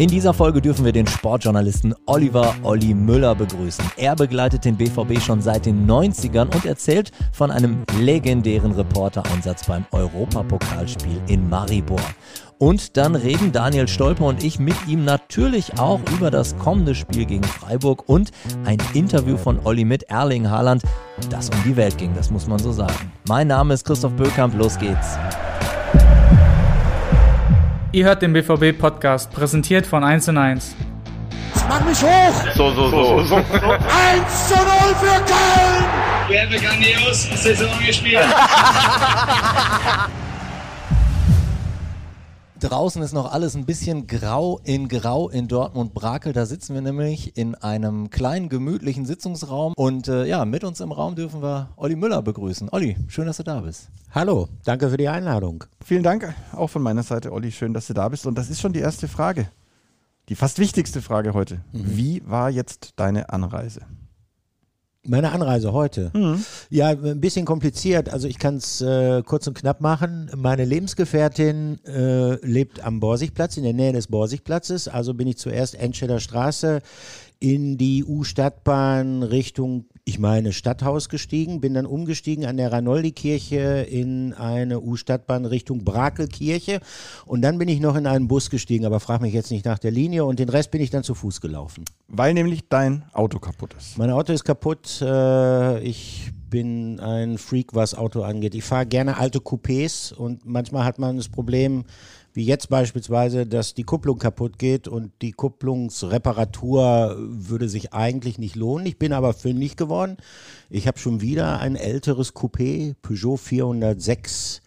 In dieser Folge dürfen wir den Sportjournalisten Oliver Olli Müller begrüßen. Er begleitet den BVB schon seit den 90ern und erzählt von einem legendären Reportereinsatz beim Europapokalspiel in Maribor. Und dann reden Daniel Stolper und ich mit ihm natürlich auch über das kommende Spiel gegen Freiburg und ein Interview von Olli mit Erling Haaland, das um die Welt ging, das muss man so sagen. Mein Name ist Christoph Böckamp, los geht's. Ihr hört den BVB-Podcast, präsentiert von 1 und 1. Mach mich hoch! So, so, so. so. 1 zu 0 für Köln! Wer hat grandios Saison gespielt? Draußen ist noch alles ein bisschen grau in grau in Dortmund-Brakel. Da sitzen wir nämlich in einem kleinen, gemütlichen Sitzungsraum. Und äh, ja, mit uns im Raum dürfen wir Olli Müller begrüßen. Olli, schön, dass du da bist. Hallo, danke für die Einladung. Vielen Dank auch von meiner Seite, Olli. Schön, dass du da bist. Und das ist schon die erste Frage. Die fast wichtigste Frage heute. Mhm. Wie war jetzt deine Anreise? Meine Anreise heute. Mhm. Ja, ein bisschen kompliziert. Also ich kann es äh, kurz und knapp machen. Meine Lebensgefährtin äh, lebt am Borsigplatz, in der Nähe des Borsigplatzes. Also bin ich zuerst Enscheder Straße in die U-Stadtbahn Richtung, ich meine, Stadthaus gestiegen, bin dann umgestiegen an der Ranoldi-Kirche in eine U-Stadtbahn Richtung Brakelkirche und dann bin ich noch in einen Bus gestiegen, aber frag mich jetzt nicht nach der Linie und den Rest bin ich dann zu Fuß gelaufen. Weil nämlich dein Auto kaputt ist. Mein Auto ist kaputt. Äh, ich bin ein Freak, was Auto angeht. Ich fahre gerne alte Coupés und manchmal hat man das Problem, wie jetzt beispielsweise, dass die Kupplung kaputt geht und die Kupplungsreparatur würde sich eigentlich nicht lohnen. Ich bin aber fündig geworden. Ich habe schon wieder ein älteres Coupé, Peugeot 406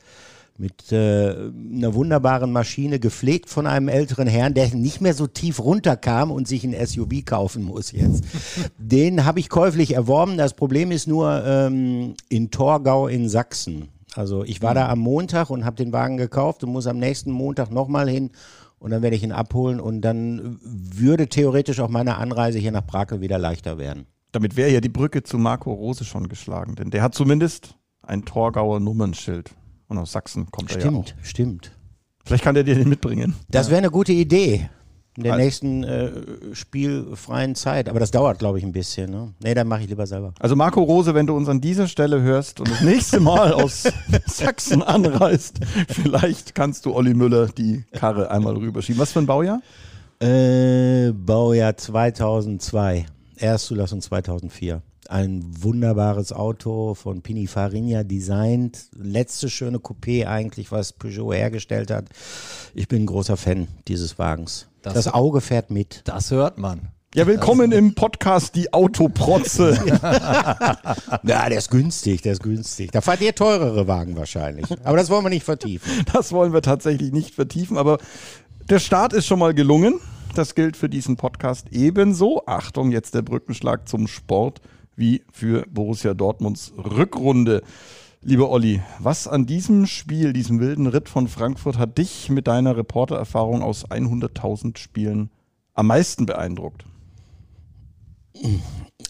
mit äh, einer wunderbaren Maschine, gepflegt von einem älteren Herrn, der nicht mehr so tief runterkam und sich ein SUV kaufen muss jetzt. Den habe ich käuflich erworben. Das Problem ist nur ähm, in Torgau in Sachsen. Also ich war mhm. da am Montag und habe den Wagen gekauft und muss am nächsten Montag nochmal hin und dann werde ich ihn abholen und dann würde theoretisch auch meine Anreise hier nach Brakel wieder leichter werden. Damit wäre ja die Brücke zu Marco Rose schon geschlagen, denn der hat zumindest ein Torgauer Nummernschild. Und aus Sachsen kommt stimmt, er ja auch. Stimmt, stimmt. Vielleicht kann der dir den mitbringen. Das wäre eine gute Idee in der also, nächsten äh, spielfreien Zeit. Aber das dauert, glaube ich, ein bisschen. Ne? Nee, dann mache ich lieber selber. Also Marco Rose, wenn du uns an dieser Stelle hörst und das nächste Mal aus Sachsen anreist, vielleicht kannst du Olli Müller die Karre einmal rüberschieben. Was für ein Baujahr? Äh, Baujahr 2002. Erstzulassung 2004. Ein wunderbares Auto von Pininfarina designt. Letzte schöne Coupé eigentlich, was Peugeot hergestellt hat. Ich bin ein großer Fan dieses Wagens. Das, das Auge fährt mit. Das hört man. Ja, willkommen im Podcast Die Autoprotze. ja, der ist günstig, der ist günstig. Da fahrt ihr teurere Wagen wahrscheinlich. Aber das wollen wir nicht vertiefen. Das wollen wir tatsächlich nicht vertiefen, aber der Start ist schon mal gelungen. Das gilt für diesen Podcast ebenso. Achtung, jetzt der Brückenschlag zum Sport wie für Borussia Dortmunds Rückrunde. Lieber Olli, was an diesem Spiel, diesem wilden Ritt von Frankfurt, hat dich mit deiner Reportererfahrung aus 100.000 Spielen am meisten beeindruckt?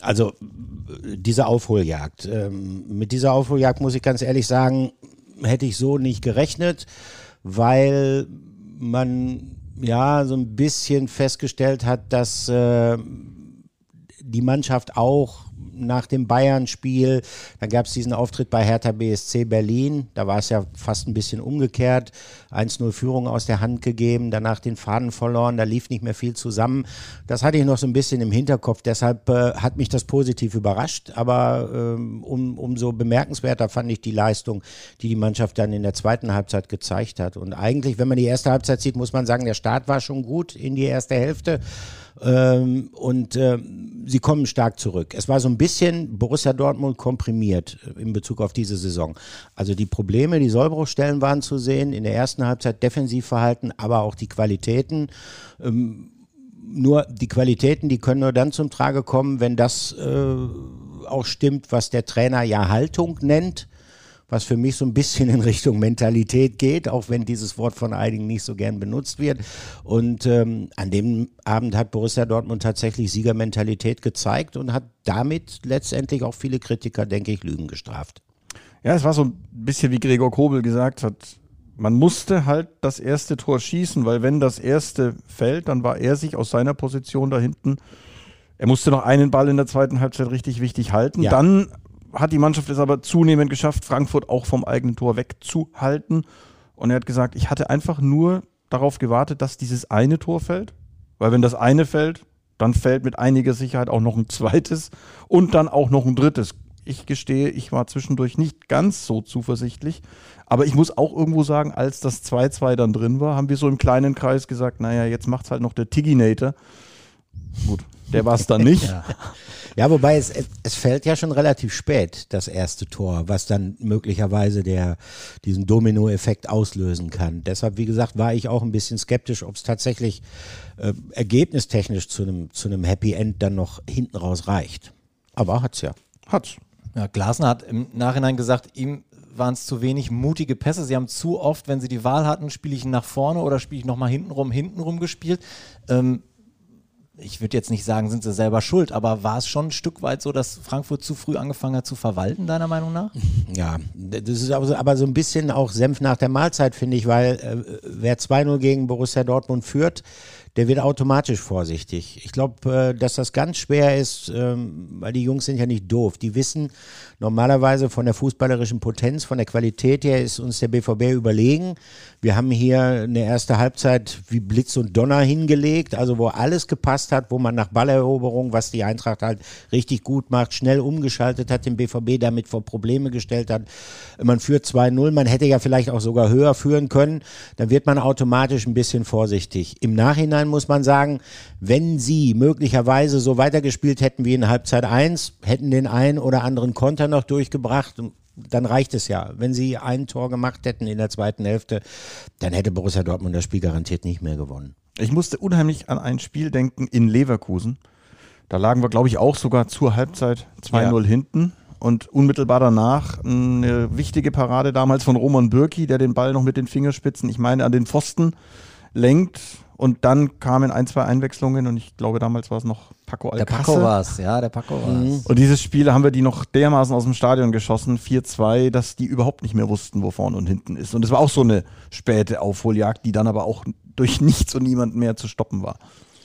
Also diese Aufholjagd. Ähm, mit dieser Aufholjagd muss ich ganz ehrlich sagen, hätte ich so nicht gerechnet, weil man ja so ein bisschen festgestellt hat, dass äh, die Mannschaft auch nach dem Bayern-Spiel, dann gab es diesen Auftritt bei Hertha BSC Berlin, da war es ja fast ein bisschen umgekehrt, 1-0 Führung aus der Hand gegeben, danach den Faden verloren, da lief nicht mehr viel zusammen. Das hatte ich noch so ein bisschen im Hinterkopf, deshalb äh, hat mich das positiv überrascht, aber ähm, um, umso bemerkenswerter fand ich die Leistung, die die Mannschaft dann in der zweiten Halbzeit gezeigt hat. Und eigentlich, wenn man die erste Halbzeit sieht, muss man sagen, der Start war schon gut in die erste Hälfte. Ähm, und äh, sie kommen stark zurück. Es war so ein bisschen Borussia Dortmund komprimiert in Bezug auf diese Saison. Also die Probleme, die Sollbruchstellen waren zu sehen, in der ersten Halbzeit Defensivverhalten, aber auch die Qualitäten. Ähm, nur die Qualitäten, die können nur dann zum Trage kommen, wenn das äh, auch stimmt, was der Trainer ja Haltung nennt was für mich so ein bisschen in Richtung Mentalität geht, auch wenn dieses Wort von einigen nicht so gern benutzt wird. Und ähm, an dem Abend hat Borussia Dortmund tatsächlich Siegermentalität gezeigt und hat damit letztendlich auch viele Kritiker, denke ich, Lügen gestraft. Ja, es war so ein bisschen wie Gregor Kobel gesagt hat, man musste halt das erste Tor schießen, weil wenn das erste fällt, dann war er sich aus seiner Position da hinten. Er musste noch einen Ball in der zweiten Halbzeit richtig wichtig halten. Ja. Dann hat die Mannschaft es aber zunehmend geschafft, Frankfurt auch vom eigenen Tor wegzuhalten. Und er hat gesagt, ich hatte einfach nur darauf gewartet, dass dieses eine Tor fällt. Weil wenn das eine fällt, dann fällt mit einiger Sicherheit auch noch ein zweites und dann auch noch ein drittes. Ich gestehe, ich war zwischendurch nicht ganz so zuversichtlich. Aber ich muss auch irgendwo sagen, als das 2-2 dann drin war, haben wir so im kleinen Kreis gesagt, naja, jetzt macht's halt noch der Tiginator. Gut, der war es dann nicht. Ja. Ja, wobei es, es fällt ja schon relativ spät, das erste Tor, was dann möglicherweise der, diesen Dominoeffekt auslösen kann. Deshalb, wie gesagt, war ich auch ein bisschen skeptisch, ob es tatsächlich äh, ergebnistechnisch zu einem, zu einem Happy End dann noch hinten raus reicht. Aber hat's ja. Hat's. Ja, Glasner hat im Nachhinein gesagt, ihm waren es zu wenig mutige Pässe. Sie haben zu oft, wenn sie die Wahl hatten, spiele ich ihn nach vorne oder spiele ich nochmal hintenrum, hintenrum gespielt. Ähm, ich würde jetzt nicht sagen, sind sie selber schuld, aber war es schon ein Stück weit so, dass Frankfurt zu früh angefangen hat zu verwalten, deiner Meinung nach? Ja, das ist aber so, aber so ein bisschen auch Senf nach der Mahlzeit, finde ich, weil äh, wer 2-0 gegen Borussia Dortmund führt, der wird automatisch vorsichtig. Ich glaube, äh, dass das ganz schwer ist, ähm, weil die Jungs sind ja nicht doof. Die wissen normalerweise von der fußballerischen Potenz, von der Qualität her ist uns der BVB überlegen. Wir haben hier eine erste Halbzeit wie Blitz und Donner hingelegt, also wo alles gepasst hat, wo man nach Balleroberung, was die Eintracht halt richtig gut macht, schnell umgeschaltet hat, den BVB damit vor Probleme gestellt hat. Man führt 2-0, man hätte ja vielleicht auch sogar höher führen können, dann wird man automatisch ein bisschen vorsichtig. Im Nachhinein muss man sagen, wenn sie möglicherweise so weitergespielt hätten wie in Halbzeit 1, hätten den einen oder anderen Konter noch durchgebracht, dann reicht es ja. Wenn sie ein Tor gemacht hätten in der zweiten Hälfte, dann hätte Borussia Dortmund das Spiel garantiert nicht mehr gewonnen. Ich musste unheimlich an ein Spiel denken in Leverkusen. Da lagen wir, glaube ich, auch sogar zur Halbzeit 2-0 Ja. hinten. Und unmittelbar danach eine wichtige Parade damals von Roman Bürki, der den Ball noch mit den Fingerspitzen, ich meine, an den Pfosten lenkt. Und dann kamen ein, zwei Einwechslungen und ich glaube, damals war es noch Paco Der Alcacer. Paco war es, ja, der Paco war es. Und dieses Spiel haben wir die noch dermaßen aus dem Stadion geschossen, 4-2, dass die überhaupt nicht mehr wussten, wo vorne und hinten ist. Und es war auch so eine späte Aufholjagd, die dann aber auch durch nichts und niemanden mehr zu stoppen war.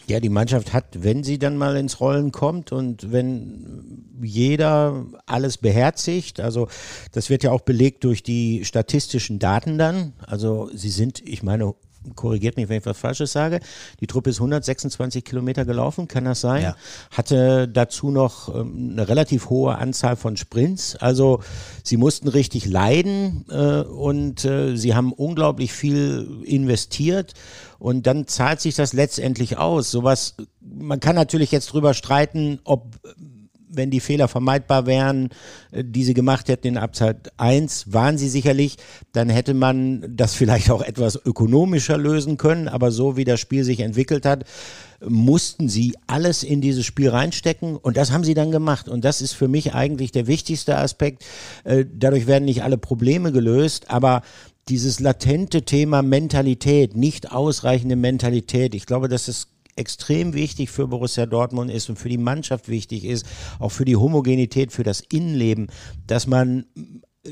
Ja, die Mannschaft hat, wenn sie dann mal ins Rollen kommt und wenn jeder alles beherzigt, also das wird ja auch belegt durch die statistischen Daten dann. Also sie sind, ich meine, korrigiert mich, wenn ich was Falsches sage. Die Truppe ist 126 Kilometer gelaufen, kann das sein? Ja. Hatte dazu noch ähm, eine relativ hohe Anzahl von Sprints. Also sie mussten richtig leiden äh, und äh, sie haben unglaublich viel investiert. Und dann zahlt sich das letztendlich aus. Sowas, man kann natürlich jetzt drüber streiten, ob wenn die Fehler vermeidbar wären, äh, die sie gemacht hätten in Abzeit 1, waren sie sicherlich, dann hätte man das vielleicht auch etwas ökonomischer lösen können, aber so wie das Spiel sich entwickelt hat, mussten sie alles in dieses Spiel reinstecken. Und das haben sie dann gemacht. Und das ist für mich eigentlich der wichtigste Aspekt. Äh, Dadurch werden nicht alle Probleme gelöst, aber dieses latente Thema Mentalität, nicht ausreichende Mentalität, ich glaube, dass es extrem wichtig für Borussia Dortmund ist und für die Mannschaft wichtig ist, auch für die Homogenität, für das Innenleben, dass man äh,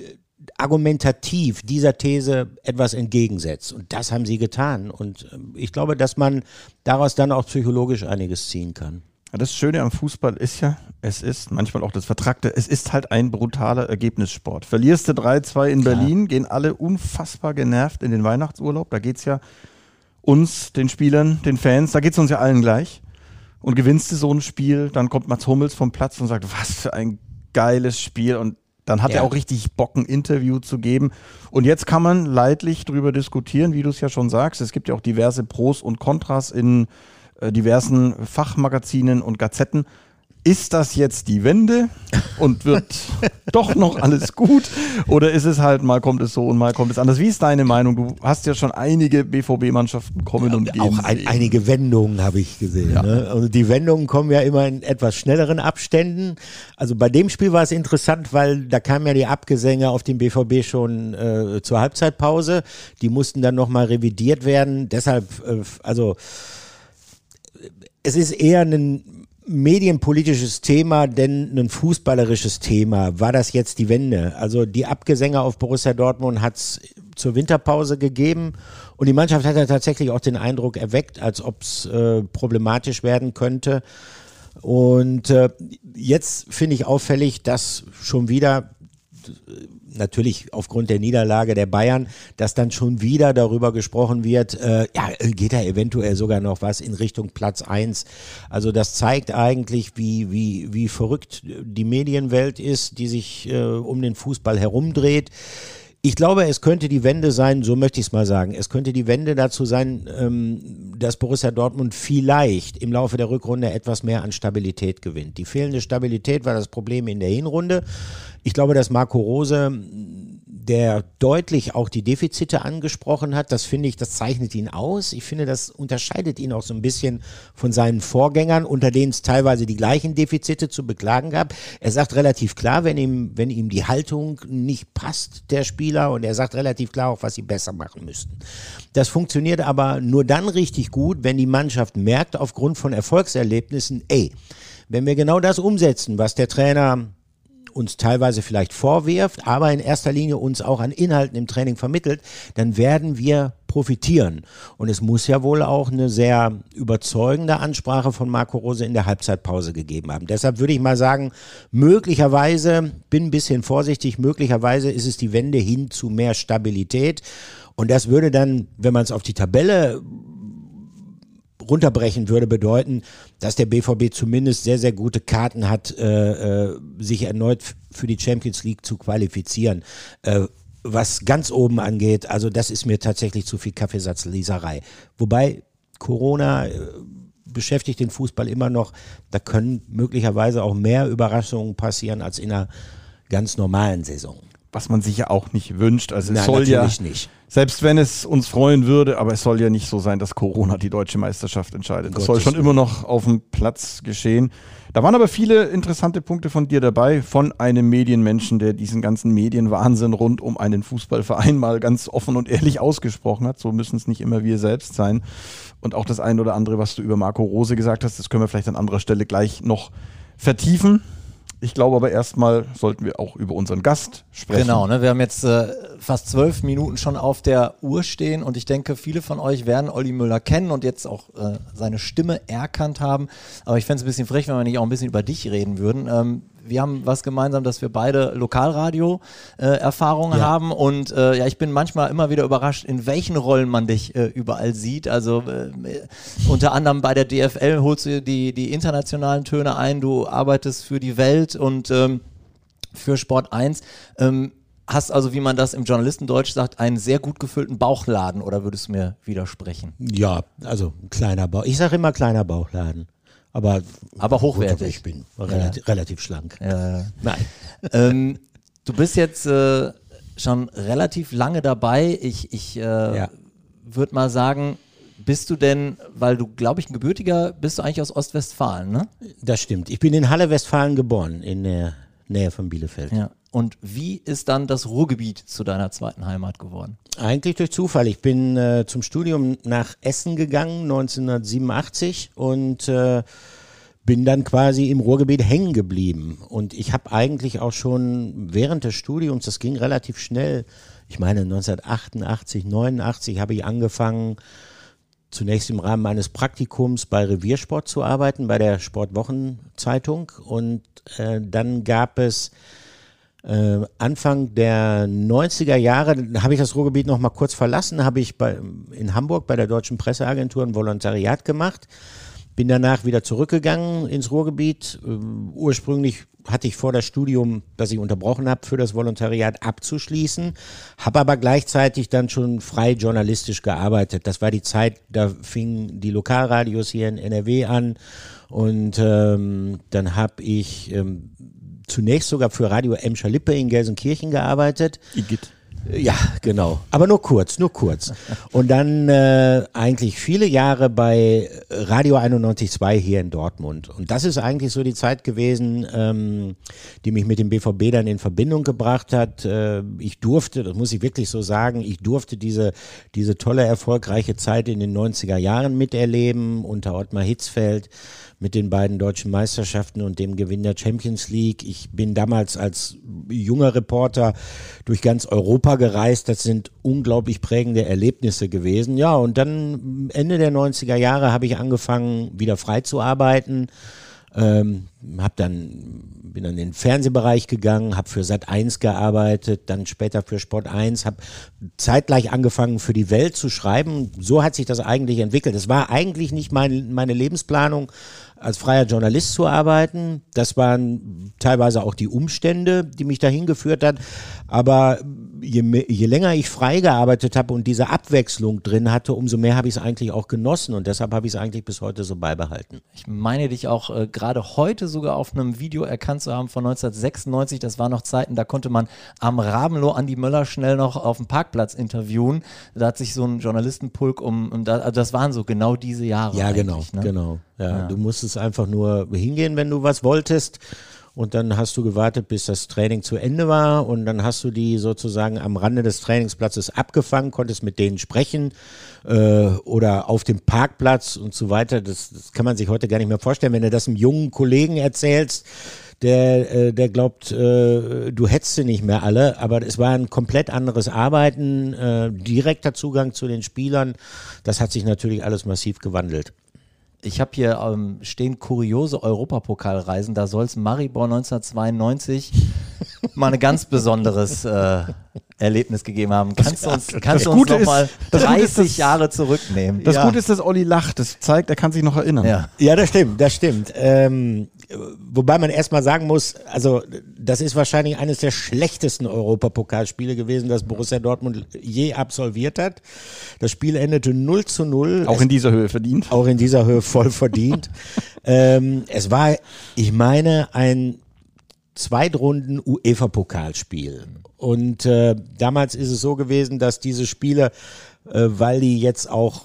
argumentativ dieser These etwas entgegensetzt. Und das haben sie getan. Und ähm, ich glaube, dass man daraus dann auch psychologisch einiges ziehen kann. Das Schöne am Fußball ist ja, es ist manchmal auch das Vertragte, es ist halt ein brutaler Ergebnissport. Verlierst du 3-2 in Berlin, gehen alle unfassbar genervt in den Weihnachtsurlaub. Da geht's ja uns, den Spielern, den Fans, da geht's uns ja allen gleich. Und gewinnst du so ein Spiel, dann kommt Mats Hummels vom Platz und sagt, was für ein geiles Spiel. Und dann hat Ja. er auch richtig Bock, ein Interview zu geben. Und jetzt kann man leidlich drüber diskutieren, wie du es ja schon sagst. Es gibt ja auch diverse Pros und Kontras in äh, diversen Fachmagazinen und Gazetten. Ist das jetzt die Wende und wird doch noch alles gut? Oder ist es halt, mal kommt es so und mal kommt es anders? Wie ist deine Meinung? Du hast ja schon einige BVB-Mannschaften kommen und gehen. Auch ein, einige Wendungen habe ich gesehen. Ne? Und die Wendungen kommen ja immer in etwas schnelleren Abständen. Also bei dem Spiel war es interessant, weil da kamen ja die Abgesänge auf dem BVB schon äh, zur Halbzeitpause. Die mussten dann nochmal revidiert werden. Deshalb, äh, also es ist eher ein medienpolitisches Thema denn ein fußballerisches Thema? War das jetzt die Wende? Also die Abgesänge auf Borussia Dortmund hat es zur Winterpause gegeben und die Mannschaft hat ja tatsächlich auch den Eindruck erweckt, als ob es äh, problematisch werden könnte. Und äh, jetzt finde ich auffällig, dass schon wieder natürlich aufgrund der Niederlage der Bayern, dass dann schon wieder darüber gesprochen wird, äh, ja, geht da eventuell sogar noch was in Richtung Platz eins. Also das zeigt eigentlich, wie, wie, wie verrückt die Medienwelt ist, die sich äh, um den Fußball herumdreht. Ich glaube, es könnte die Wende sein, so möchte ich es mal sagen, es könnte die Wende dazu sein, ähm, dass Borussia Dortmund vielleicht im Laufe der Rückrunde etwas mehr an Stabilität gewinnt. Die fehlende Stabilität war das Problem in der Hinrunde. Ich glaube, dass Marco Rose der deutlich auch die Defizite angesprochen hat. Das finde ich, das zeichnet ihn aus. Ich finde, das unterscheidet ihn auch so ein bisschen von seinen Vorgängern, unter denen es teilweise die gleichen Defizite zu beklagen gab. Er sagt relativ klar, wenn ihm, wenn ihm die Haltung nicht passt, der Spieler, und er sagt relativ klar auch, was sie besser machen müssten. Das funktioniert aber nur dann richtig gut, wenn die Mannschaft merkt, aufgrund von Erfolgserlebnissen, ey, wenn wir genau das umsetzen, was der Trainer uns teilweise vielleicht vorwirft, aber in erster Linie uns auch an Inhalten im Training vermittelt, dann werden wir profitieren. Und es muss ja wohl auch eine sehr überzeugende Ansprache von Marco Rose in der Halbzeitpause gegeben haben. Deshalb würde ich mal sagen, möglicherweise, bin ein bisschen vorsichtig, möglicherweise ist es die Wende hin zu mehr Stabilität. Und das würde dann, wenn man es auf die Tabelle runterbrechen würde, bedeuten, dass der BVB zumindest sehr, sehr gute Karten hat, äh, äh, sich erneut für die Champions League zu qualifizieren. Äh, was ganz oben angeht, also das ist mir tatsächlich zu viel Kaffeesatzleserei. Wobei Corona äh, beschäftigt den Fußball immer noch. Da können möglicherweise auch mehr Überraschungen passieren als in einer ganz normalen Saison was man sich ja auch nicht wünscht. Also es Nein, soll ja nicht. Selbst wenn es uns freuen würde, aber es soll ja nicht so sein, dass Corona die deutsche Meisterschaft entscheidet. Das Gottes soll schon immer noch auf dem Platz geschehen. Da waren aber viele interessante Punkte von dir dabei, von einem Medienmenschen, der diesen ganzen Medienwahnsinn rund um einen Fußballverein mal ganz offen und ehrlich ausgesprochen hat. So müssen es nicht immer wir selbst sein. Und auch das eine oder andere, was du über Marco Rose gesagt hast, das können wir vielleicht an anderer Stelle gleich noch vertiefen. Ich glaube aber erstmal sollten wir auch über unseren Gast sprechen. Genau, ne? wir haben jetzt äh, fast zwölf Minuten schon auf der Uhr stehen und ich denke, viele von euch werden Olli Müller kennen und jetzt auch äh, seine Stimme erkannt haben. Aber ich fände es ein bisschen frech, wenn wir nicht auch ein bisschen über dich reden würden. Ähm, wir haben was gemeinsam, dass wir beide Lokalradio-Erfahrungen äh, ja. haben und äh, ja, ich bin manchmal immer wieder überrascht, in welchen Rollen man dich äh, überall sieht. Also unter anderem bei der DFL holst du die, die internationalen Töne ein, du arbeitest für die Welt und ähm, für Sport 1. Ähm, hast also, wie man das im Journalistendeutsch sagt, einen sehr gut gefüllten Bauchladen oder würdest du mir widersprechen? Ja, also kleiner Bauch. Ich sage immer kleiner Bauchladen. Aber, aber hochwertig. Ich bin relativ, ja. relativ schlank. Ja. Nein. Ähm, du bist jetzt äh, schon relativ lange dabei. Ich, ich äh, ja. würde mal sagen, bist du denn, weil du, glaube ich, ein gebürtiger, bist du eigentlich aus Ostwestfalen, ne? Das stimmt. Ich bin in Halle Westfalen geboren, in der Nähe von Bielefeld. Ja. Und wie ist dann das Ruhrgebiet zu deiner zweiten Heimat geworden? Eigentlich durch Zufall. Ich bin äh, zum Studium nach Essen gegangen 1987 und äh, bin dann quasi im Ruhrgebiet hängen geblieben. Und ich habe eigentlich auch schon während des Studiums, das ging relativ schnell, ich meine 1988, 89 habe ich angefangen, zunächst im Rahmen meines Praktikums bei Reviersport zu arbeiten, bei der Sportwochenzeitung. Und äh, dann gab es äh, Anfang der 90er Jahre, habe ich das Ruhrgebiet noch mal kurz verlassen, habe ich bei, in Hamburg bei der Deutschen Presseagentur ein Volontariat gemacht. Bin danach wieder zurückgegangen ins Ruhrgebiet. Äh, ursprünglich hatte ich vor, das Studium, das ich unterbrochen habe, für das Volontariat abzuschließen, habe aber gleichzeitig dann schon frei journalistisch gearbeitet. Das war die Zeit, da fingen die Lokalradios hier in NRW an und ähm, dann habe ich ähm, zunächst sogar für Radio Emscher Lippe in Gelsenkirchen gearbeitet. Igitt. Ja, genau. Aber nur kurz, nur kurz. Und dann äh, eigentlich viele Jahre bei Radio 91.2 hier in Dortmund. Und das ist eigentlich so die Zeit gewesen, ähm, die mich mit dem BVB dann in Verbindung gebracht hat. Äh, ich durfte, das muss ich wirklich so sagen, ich durfte diese, diese tolle, erfolgreiche Zeit in den 90er Jahren miterleben unter Ottmar Hitzfeld mit den beiden deutschen Meisterschaften und dem Gewinn der Champions League. Ich bin damals als junger Reporter durch ganz Europa gereist. Das sind unglaublich prägende Erlebnisse gewesen. Ja, und dann Ende der 90er Jahre habe ich angefangen, wieder frei zu arbeiten. Ähm, hab dann bin dann in den Fernsehbereich gegangen, habe für Sat 1 gearbeitet, dann später für Sport 1, habe zeitgleich angefangen für die Welt zu schreiben. So hat sich das eigentlich entwickelt. Es war eigentlich nicht mein, meine Lebensplanung, als freier Journalist zu arbeiten. Das waren teilweise auch die Umstände, die mich dahin geführt hat. Aber je, je länger ich frei gearbeitet habe und diese Abwechslung drin hatte, umso mehr habe ich es eigentlich auch genossen und deshalb habe ich es eigentlich bis heute so beibehalten. Ich meine dich auch äh, gerade heute sogar auf einem Video erkannt zu haben von 1996. Das waren noch Zeiten, da konnte man am Rabenloh Andi Möller schnell noch auf dem Parkplatz interviewen. Da hat sich so ein Journalistenpulk um, um da, also das waren so genau diese Jahre. Ja, genau, ne? genau. Ja, ja. Du musstest einfach nur hingehen, wenn du was wolltest. Und dann hast du gewartet, bis das Training zu Ende war. Und dann hast du die sozusagen am Rande des Trainingsplatzes abgefangen, konntest mit denen sprechen äh, oder auf dem Parkplatz und so weiter. Das, das kann man sich heute gar nicht mehr vorstellen. Wenn du das einem jungen Kollegen erzählst, der, äh, der glaubt, äh, du hättest sie nicht mehr alle, aber es war ein komplett anderes Arbeiten, äh, direkter Zugang zu den Spielern. Das hat sich natürlich alles massiv gewandelt. Ich habe hier ähm, stehen kuriose Europapokalreisen. Da soll es Maribor 1992 mal ein ganz besonderes äh, Erlebnis gegeben haben. Kannst du uns, kannst du uns noch mal 30 das, Jahre zurücknehmen? Das ja. Gute ist, dass Olli lacht. Das zeigt, er kann sich noch erinnern. Ja, ja das stimmt, das stimmt. Ähm, wobei man erstmal sagen muss, also das ist wahrscheinlich eines der schlechtesten Europapokalspiele gewesen, das Borussia Dortmund je absolviert hat. Das Spiel endete 0 zu 0. Auch es, in dieser Höhe verdient. Auch in dieser Höhe voll verdient. ähm, es war, ich meine, ein Zweitrunden UEFA-Pokalspiel. Und äh, damals ist es so gewesen, dass diese Spiele, äh, weil die jetzt auch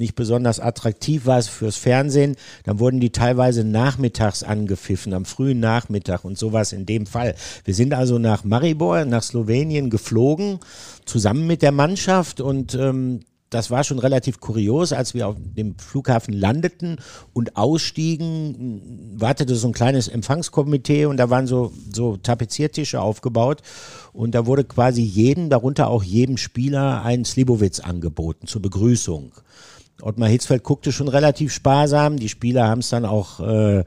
nicht besonders attraktiv war fürs Fernsehen, dann wurden die teilweise nachmittags angepfiffen, am frühen Nachmittag und sowas in dem Fall. Wir sind also nach Maribor, nach Slowenien geflogen, zusammen mit der Mannschaft und ähm, das war schon relativ kurios, als wir auf dem Flughafen landeten und ausstiegen, wartete so ein kleines Empfangskomitee und da waren so, so Tapeziertische aufgebaut und da wurde quasi jedem, darunter auch jedem Spieler, ein Slibowitz angeboten zur Begrüßung. Ottmar Hitzfeld guckte schon relativ sparsam. Die Spieler haben es dann auch äh,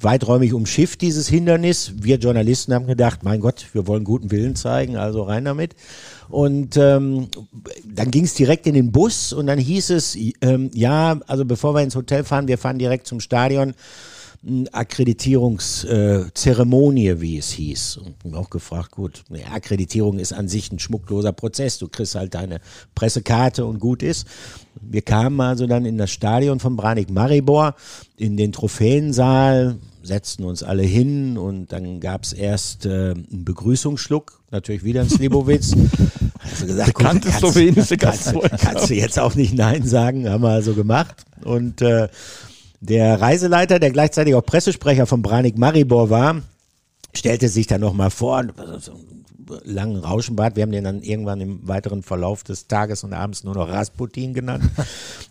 weiträumig umschifft, dieses Hindernis. Wir Journalisten haben gedacht, mein Gott, wir wollen guten Willen zeigen, also rein damit. Und ähm, dann ging es direkt in den Bus und dann hieß es, ähm, ja, also bevor wir ins Hotel fahren, wir fahren direkt zum Stadion. Akkreditierungszeremonie, äh, wie es hieß. Und auch gefragt, gut, eine Akkreditierung ist an sich ein schmuckloser Prozess. Du kriegst halt deine Pressekarte und gut ist. Wir kamen also dann in das Stadion von Branik Maribor, in den Trophäensaal, setzten uns alle hin und dann gab es erst äh, einen Begrüßungsschluck, natürlich wieder ein Slibowitz. Also gesagt, Bekannte slowenische kannst, kannst du jetzt auch nicht Nein sagen, haben wir also gemacht. Und äh, der Reiseleiter, der gleichzeitig auch Pressesprecher von Branik Maribor war, stellte sich dann nochmal vor, so langen Rauschenbart. Wir haben den dann irgendwann im weiteren Verlauf des Tages und abends nur noch Rasputin genannt.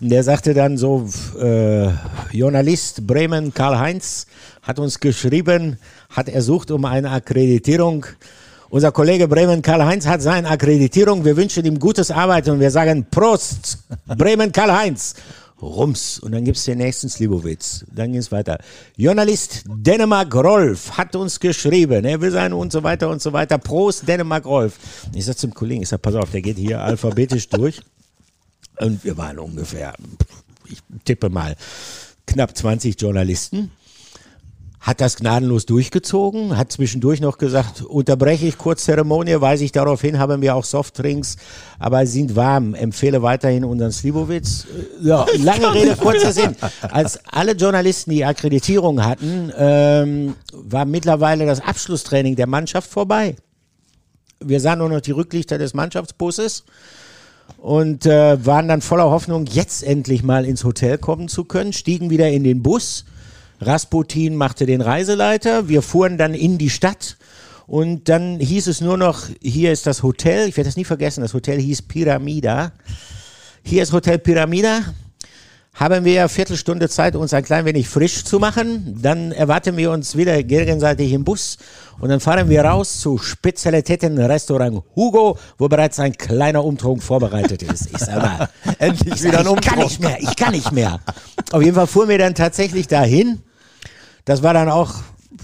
Und der sagte dann so, äh, Journalist Bremen Karl-Heinz hat uns geschrieben, hat ersucht um eine Akkreditierung. Unser Kollege Bremen Karl-Heinz hat seine Akkreditierung. Wir wünschen ihm gutes Arbeiten und wir sagen Prost, Bremen Karl-Heinz. Rums. Und dann gibt es den nächsten Slibowitz. Dann geht es weiter. Journalist Dänemark Rolf hat uns geschrieben, er will sein und so weiter und so weiter. Prost Dänemark Rolf. Ich sag zum Kollegen, ich sag, pass auf, der geht hier alphabetisch durch. Und wir waren ungefähr, ich tippe mal, knapp 20 Journalisten hat das gnadenlos durchgezogen, hat zwischendurch noch gesagt, unterbreche ich kurz Zeremonie, weise ich darauf hin, haben wir auch Softdrinks, aber sind warm, empfehle weiterhin unseren Slivovitz. Äh, ja, lange Rede, kurzer Sinn. Als alle Journalisten die Akkreditierung hatten, ähm, war mittlerweile das Abschlusstraining der Mannschaft vorbei. wir sahen nur noch die Rücklichter des Mannschaftsbusses und äh, waren dann voller Hoffnung, jetzt endlich mal ins Hotel kommen zu können, stiegen wieder in den Bus. Rasputin machte den Reiseleiter. Wir fuhren dann in die Stadt und dann hieß es nur noch, hier ist das Hotel. Ich werde das nie vergessen, das Hotel hieß Pyramida. Hier ist Hotel Pyramida. Haben wir Viertelstunde Zeit, uns ein klein wenig frisch zu machen. Dann erwarten wir uns wieder gegenseitig im Bus und dann fahren wir raus zu Spezialitätenrestaurant Hugo, wo bereits ein kleiner Umtrunk vorbereitet ist. Ich sag mal, Endlich wieder ein ich kann Umtrunk. nicht mehr, ich kann nicht mehr. Auf jeden Fall fuhren wir dann tatsächlich dahin. Das war dann auch,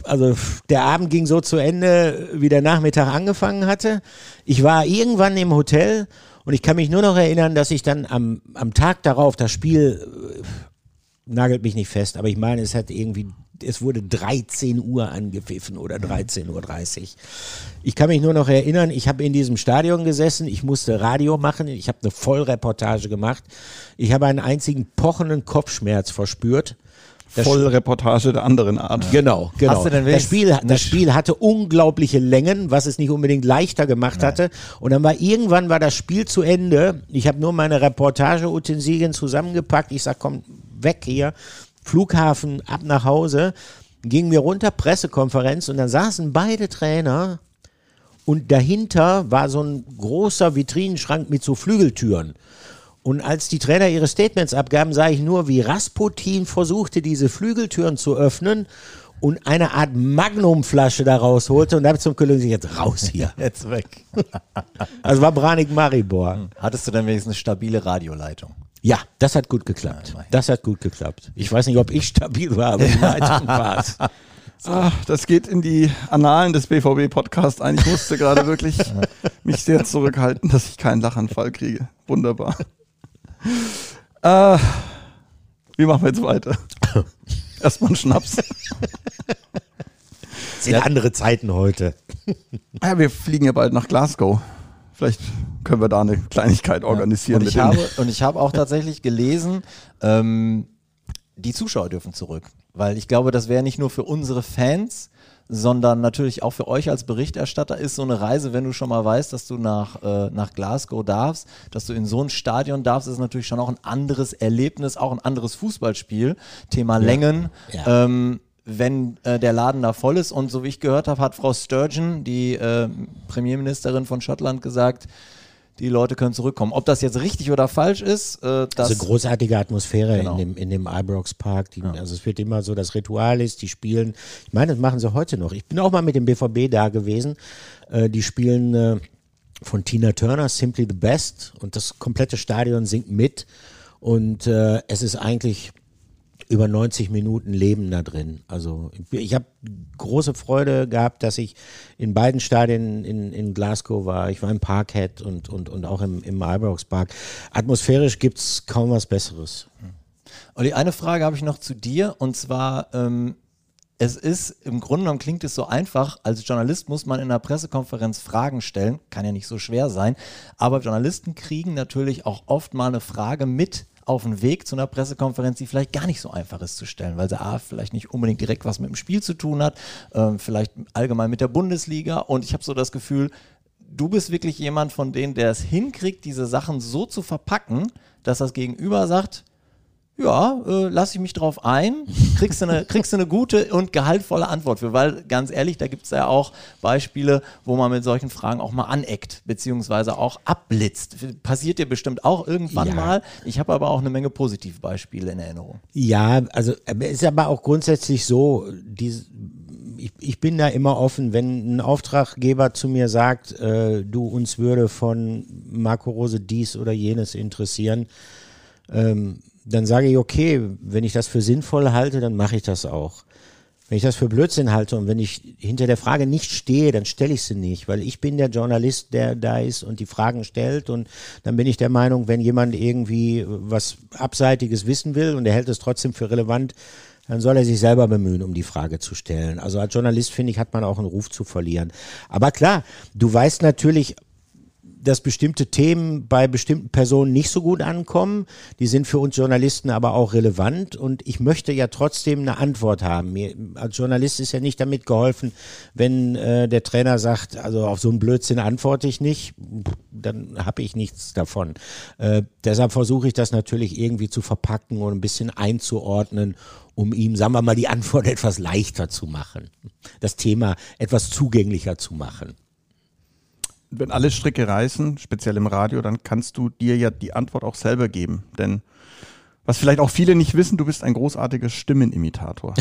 also der Abend ging so zu Ende, wie der Nachmittag angefangen hatte. Ich war irgendwann im Hotel und ich kann mich nur noch erinnern, dass ich dann am, am Tag darauf das Spiel, äh, nagelt mich nicht fest, aber ich meine, es hat irgendwie, es wurde 13 Uhr angepfiffen oder 13.30 Uhr. Ich kann mich nur noch erinnern, ich habe in diesem Stadion gesessen, ich musste Radio machen, ich habe eine Vollreportage gemacht, ich habe einen einzigen pochenden Kopfschmerz verspürt. Das Vollreportage der anderen Art. Genau, genau. Hast du denn das, Spiel, das Spiel hatte unglaubliche Längen, was es nicht unbedingt leichter gemacht hatte. Und dann war irgendwann war das Spiel zu Ende. Ich habe nur meine Reportage-Utensilien zusammengepackt. Ich sag, komm, weg hier. Flughafen, ab nach Hause. Ging mir runter, Pressekonferenz und dann saßen beide Trainer und dahinter war so ein großer Vitrinenschrank mit so Flügeltüren. Und als die Trainer ihre Statements abgaben, sah ich nur, wie Rasputin versuchte, diese Flügeltüren zu öffnen und eine Art Magnumflasche da rausholte. Und da habe ich zum Kollegen gesagt, jetzt raus hier. Jetzt weg. Also war Branik Maribor. Hattest du dann wenigstens eine stabile Radioleitung? Ja, das hat gut geklappt. Das hat gut geklappt. Ich weiß nicht, ob ich stabil war, aber die Leitung war es. Ah, das geht in die Annalen des BVB-Podcasts ein. Ich musste gerade wirklich mich sehr zurückhalten, dass ich keinen Lachanfall kriege. Wunderbar. Äh, wie machen wir jetzt weiter? Erstmal einen Schnaps. sind andere Zeiten heute. Ja, wir fliegen ja bald nach Glasgow. Vielleicht können wir da eine Kleinigkeit organisieren. Und ich, habe, und ich habe auch tatsächlich gelesen, ähm, die Zuschauer dürfen zurück. Weil ich glaube, das wäre nicht nur für unsere Fans, sondern natürlich auch für euch als Berichterstatter ist so eine Reise, wenn du schon mal weißt, dass du nach, äh, nach Glasgow darfst, dass du in so ein Stadion darfst, ist natürlich schon auch ein anderes Erlebnis, auch ein anderes Fußballspiel. Thema Längen. Ja. Ähm, wenn äh, der Laden da voll ist und so wie ich gehört habe, hat Frau Sturgeon, die äh, Premierministerin von Schottland, gesagt, die Leute können zurückkommen. Ob das jetzt richtig oder falsch ist, äh, das Also großartige Atmosphäre Genau. in dem, in dem Ibrox Park. Die, Also es wird immer so, das Ritual ist, die spielen, ich meine, das machen sie heute noch. Ich bin auch mal mit dem BVB da gewesen. Äh, die spielen äh, von Tina Turner, Simply the Best und das komplette Stadion singt mit. Und äh, es ist eigentlich über 90 Minuten Leben da drin. Also ich, habe große Freude gehabt, dass ich in beiden Stadien in, in Glasgow war. Ich war im Parkhead und, und, und auch im, im Ibrox Park. Atmosphärisch gibt's kaum was Besseres. Olli, eine Frage habe ich noch zu dir und zwar, ähm, es ist, im Grunde genommen klingt es so einfach, als Journalist muss man in einer Pressekonferenz Fragen stellen, kann ja nicht so schwer sein, aber Journalisten kriegen natürlich auch oft mal eine Frage mit auf den Weg zu einer Pressekonferenz, die vielleicht gar nicht so einfach ist zu stellen, weil sie A, vielleicht nicht unbedingt direkt was mit dem Spiel zu tun hat, ähm, vielleicht allgemein mit der Bundesliga. Und ich habe so das Gefühl, du bist wirklich jemand von denen, der es hinkriegt, diese Sachen so zu verpacken, dass das Gegenüber sagt, ja, äh, lass ich mich drauf ein, kriegst du eine, kriegst du eine gute und gehaltvolle Antwort für, weil ganz ehrlich, da gibt es ja auch Beispiele, wo man mit solchen Fragen auch mal aneckt, beziehungsweise auch abblitzt. Passiert dir bestimmt auch irgendwann Ja. mal. Ich habe aber auch eine Menge Positivbeispiele in Erinnerung. Ja, also es ist aber auch grundsätzlich so, die, ich, ich bin da immer offen, wenn ein Auftraggeber zu mir sagt, äh, du uns würde von Marco Rose dies oder jenes interessieren, ähm, dann sage ich, okay, wenn ich das für sinnvoll halte, dann mache ich das auch. Wenn ich das für Blödsinn halte und wenn ich hinter der Frage nicht stehe, dann stelle ich sie nicht, weil ich bin der Journalist, der da ist und die Fragen stellt und dann bin ich der Meinung, wenn jemand irgendwie was Abseitiges wissen will und er hält es trotzdem für relevant, dann soll er sich selber bemühen, um die Frage zu stellen. Also als Journalist, finde ich, hat man auch einen Ruf zu verlieren. Aber klar, du weißt natürlich, dass bestimmte Themen bei bestimmten Personen nicht so gut ankommen. Die sind für uns Journalisten aber auch relevant und ich möchte ja trotzdem eine Antwort haben. Mir, als Journalist ist ja nicht damit geholfen, wenn äh, der Trainer sagt, also auf so einen Blödsinn antworte ich nicht, dann habe ich nichts davon. Äh, deshalb versuche ich das natürlich irgendwie zu verpacken und ein bisschen einzuordnen um ihm, sagen wir mal, die Antwort etwas leichter zu machen, das Thema etwas zugänglicher zu machen wenn alle Stricke reißen, speziell im Radio, dann kannst du dir ja die Antwort auch selber geben. Denn was vielleicht auch viele nicht wissen, du bist ein großartiger Stimmenimitator.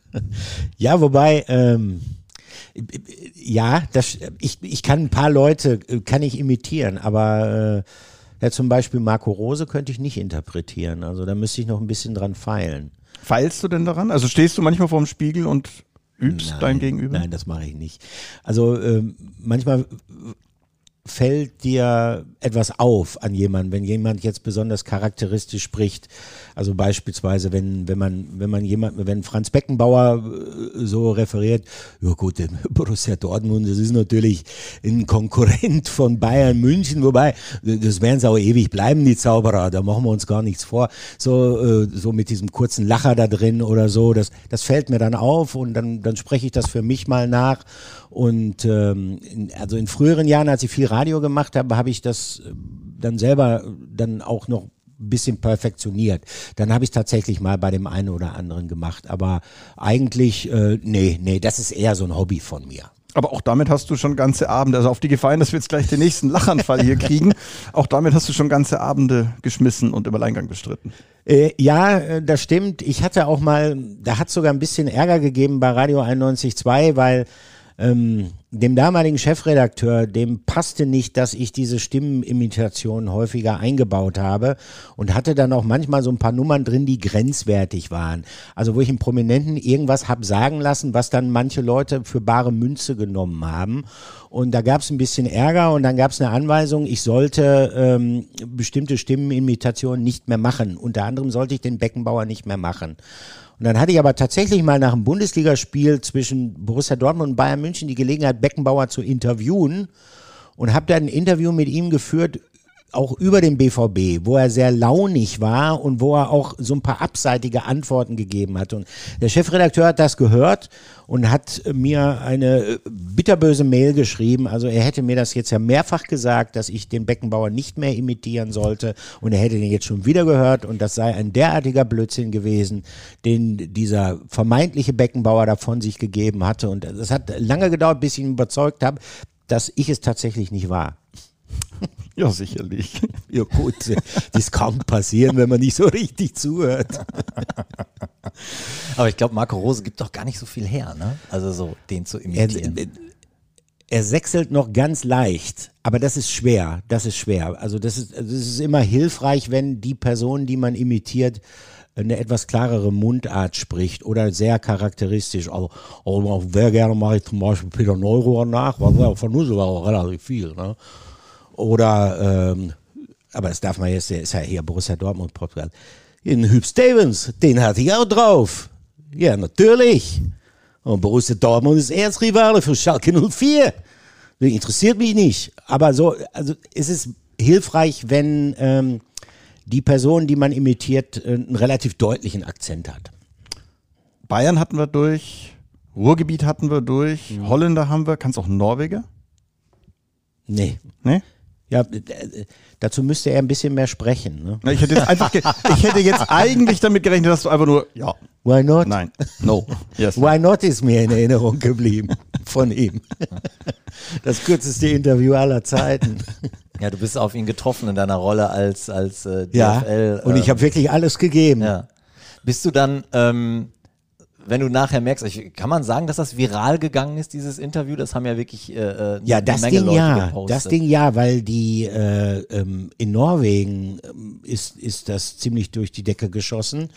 ja, wobei, ähm, ja, das, ich, ich kann ein paar Leute, kann ich imitieren, aber äh, ja, zum Beispiel Marco Rose könnte ich nicht interpretieren. Also da müsste ich noch ein bisschen dran feilen. Feilst du denn daran? Also stehst du manchmal vor dem Spiegel und übst nein, dein Gegenüber? Nein, das mache ich nicht. Also ähm, manchmal fällt dir etwas auf an jemanden, wenn jemand jetzt besonders charakteristisch spricht. Also beispielsweise, wenn, wenn man, wenn man jemand, wenn Franz Beckenbauer äh, so referiert, ja gut, Borussia Dortmund, das ist natürlich ein Konkurrent von Bayern München, wobei, das werden sie auch ewig bleiben, die Zauberer, da machen wir uns gar nichts vor. So, äh, so mit diesem kurzen Lacher da drin oder so, das, das fällt mir dann auf und dann, dann spreche ich das für mich mal nach und ähm, in, also in früheren Jahren, als ich viel Radio gemacht habe, habe ich das äh, dann selber dann auch noch bisschen perfektioniert. Dann habe ich tatsächlich mal bei dem einen oder anderen gemacht. Aber eigentlich, äh, nee, nee, das ist eher so ein Hobby von mir. Aber auch damit hast du schon ganze Abende, also auf die Gefallen, dass wir jetzt gleich den nächsten Lachanfall hier kriegen, auch damit hast du schon ganze Abende geschmissen und im Alleingang bestritten. Äh, ja, äh, das stimmt. Ich hatte auch mal, da hat sogar ein bisschen Ärger gegeben bei Radio 91.2, weil ähm, dem damaligen Chefredakteur, dem passte nicht, dass ich diese Stimmenimitation häufiger eingebaut habe und hatte dann auch manchmal so ein paar Nummern drin, die grenzwertig waren. Also wo ich im Prominenten irgendwas hab sagen lassen, was dann manche Leute für bare Münze genommen haben. Und da gab es ein bisschen Ärger und dann gab es eine Anweisung, ich sollte ähm, bestimmte Stimmenimitationen nicht mehr machen. Unter anderem sollte ich den Beckenbauer nicht mehr machen. Und dann hatte ich aber tatsächlich mal nach einem Bundesligaspiel zwischen Borussia Dortmund und Bayern München die Gelegenheit, Beckenbauer zu interviewen und habe dann ein Interview mit ihm geführt auch über den BVB, wo er sehr launig war und wo er auch so ein paar abseitige Antworten gegeben hat. Und der Chefredakteur hat das gehört und hat mir eine bitterböse Mail geschrieben. Also er hätte mir das jetzt ja mehrfach gesagt, dass ich den Beckenbauer nicht mehr imitieren sollte und er hätte den jetzt schon wieder gehört und das sei ein derartiger Blödsinn gewesen, den dieser vermeintliche Beckenbauer davon sich gegeben hatte. Und das hat lange gedauert, bis ich ihn überzeugt habe, dass ich es tatsächlich nicht war. Ja, sicherlich. Ja, gut, das kann passieren, wenn man nicht so richtig zuhört. Aber ich glaube, Marco Rose gibt doch gar nicht so viel her, ne? Also so den zu imitieren. Er, er sechselt noch ganz leicht, aber das ist schwer. Das ist schwer. Also das ist, das ist immer hilfreich, wenn die Person, die man imitiert, eine etwas klarere Mundart spricht oder sehr charakteristisch. Also, also sehr gerne mache ich zum Beispiel Peter Neuruhr nach, weil von uns war auch relativ viel. Ne? Oder, ähm, aber das darf man jetzt, ist ja hier Borussia Dortmund Podcast. In Hüb Stevens, den hatte ich auch drauf. Ja, natürlich. Und Borussia Dortmund ist Erzrivale für Schalke 04. Das interessiert mich nicht. Aber so, also es ist hilfreich, wenn ähm, die Person, die man imitiert, äh, einen relativ deutlichen Akzent hat. Bayern hatten wir durch, Ruhrgebiet hatten wir durch, mhm. Holländer haben wir, kannst auch Norweger? Nee. Nee? Ja, dazu müsste er ein bisschen mehr sprechen. Ne? Ich hätte jetzt einfach, ich hätte jetzt eigentlich damit gerechnet, dass du einfach nur, ja. Why not? Nein. No. Yes. Why not ist mir in Erinnerung geblieben von ihm. Das kürzeste Interview aller Zeiten. Ja, du bist auf ihn getroffen in deiner Rolle als, als äh, DFL. Ja, und ich ähm, habe wirklich alles gegeben. Ja. Bist du dann, ähm, wenn du nachher merkst, ich, kann man sagen, dass das viral gegangen ist, dieses Interview? Das haben ja wirklich äh, äh ja, das Menge Ding Leute ja, gepostet. Das Ding ja, weil die äh, ähm, in Norwegen ähm, ist, ist das ziemlich durch die Decke geschossen.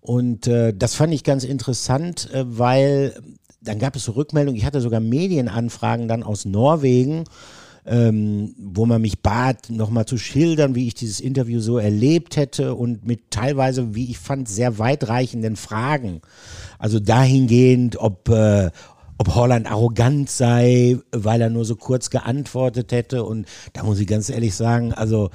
Und äh, das fand ich ganz interessant, äh, weil dann gab es so Rückmeldungen, ich hatte sogar Medienanfragen dann aus Norwegen, ähm, wo man mich bat, nochmal zu schildern, wie ich dieses Interview so erlebt hätte und mit teilweise, wie ich fand, sehr weitreichenden Fragen. Also dahingehend, ob, äh, ob Holland arrogant sei, weil er nur so kurz geantwortet hätte. Und da muss ich ganz ehrlich sagen, also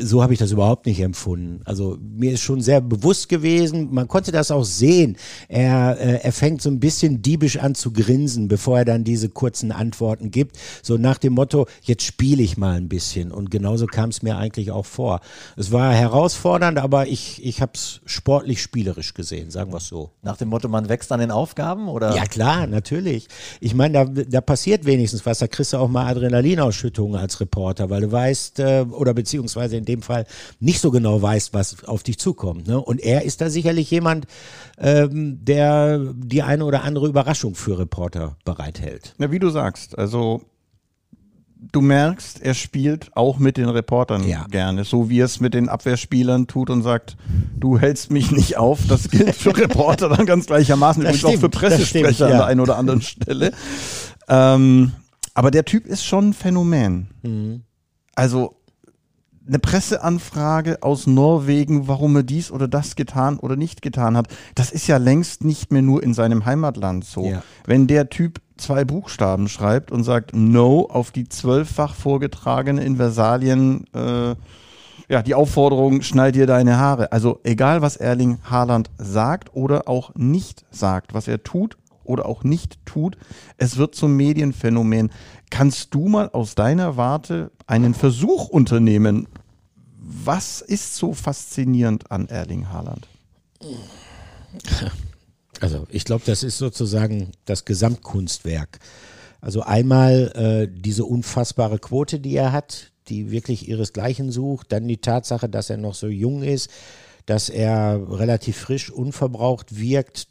so habe ich das überhaupt nicht empfunden. Also mir ist schon sehr bewusst gewesen, man konnte das auch sehen. Er, äh, er fängt so ein bisschen diebisch an zu grinsen, bevor er dann diese kurzen Antworten gibt. So nach dem Motto, jetzt spiele ich mal ein bisschen. Und genauso kam es mir eigentlich auch vor. Es war herausfordernd, aber ich, ich habe es sportlich spielerisch gesehen, sagen wir es so. Nach dem Motto, man wächst an den Aufgaben? Oder? Ja klar, natürlich. Ich meine, da, da passiert wenigstens was. Da kriegst du auch mal Adrenalinausschüttungen als Reporter, weil du weißt, äh, oder beziehungsweise in dem Fall nicht so genau weißt, was auf dich zukommt. Ne? Und er ist da sicherlich jemand, ähm, der die eine oder andere Überraschung für Reporter bereithält. Na, wie du sagst, also du merkst, er spielt auch mit den Reportern Ja. gerne, so wie er es mit den Abwehrspielern tut und sagt, du hältst mich nicht auf. Das gilt für Reporter dann ganz gleichermaßen, Das übrigens auch für Pressesprecher stimmt, an ja. der einen oder anderen Stelle. Ähm, aber der Typ ist schon ein Phänomen. Mhm. Also eine Presseanfrage aus Norwegen, warum er dies oder das getan oder nicht getan hat, das ist ja längst nicht mehr nur in seinem Heimatland so. Ja. Wenn der Typ zwei Buchstaben schreibt und sagt No auf die zwölffach vorgetragene in Versalien, äh, ja, die Aufforderung, schneid dir deine Haare. Also egal, was Erling Haaland sagt oder auch nicht sagt, was er tut oder auch nicht tut, es wird zum Medienphänomen. Kannst du mal aus deiner Warte einen Versuch unternehmen? Was ist so faszinierend an Erling Haaland? Also ich glaube, das ist sozusagen das Gesamtkunstwerk. Also einmal äh, diese unfassbare Quote, die er hat, die wirklich ihresgleichen sucht. Dann die Tatsache, dass er noch so jung ist, dass er relativ frisch, unverbraucht wirkt.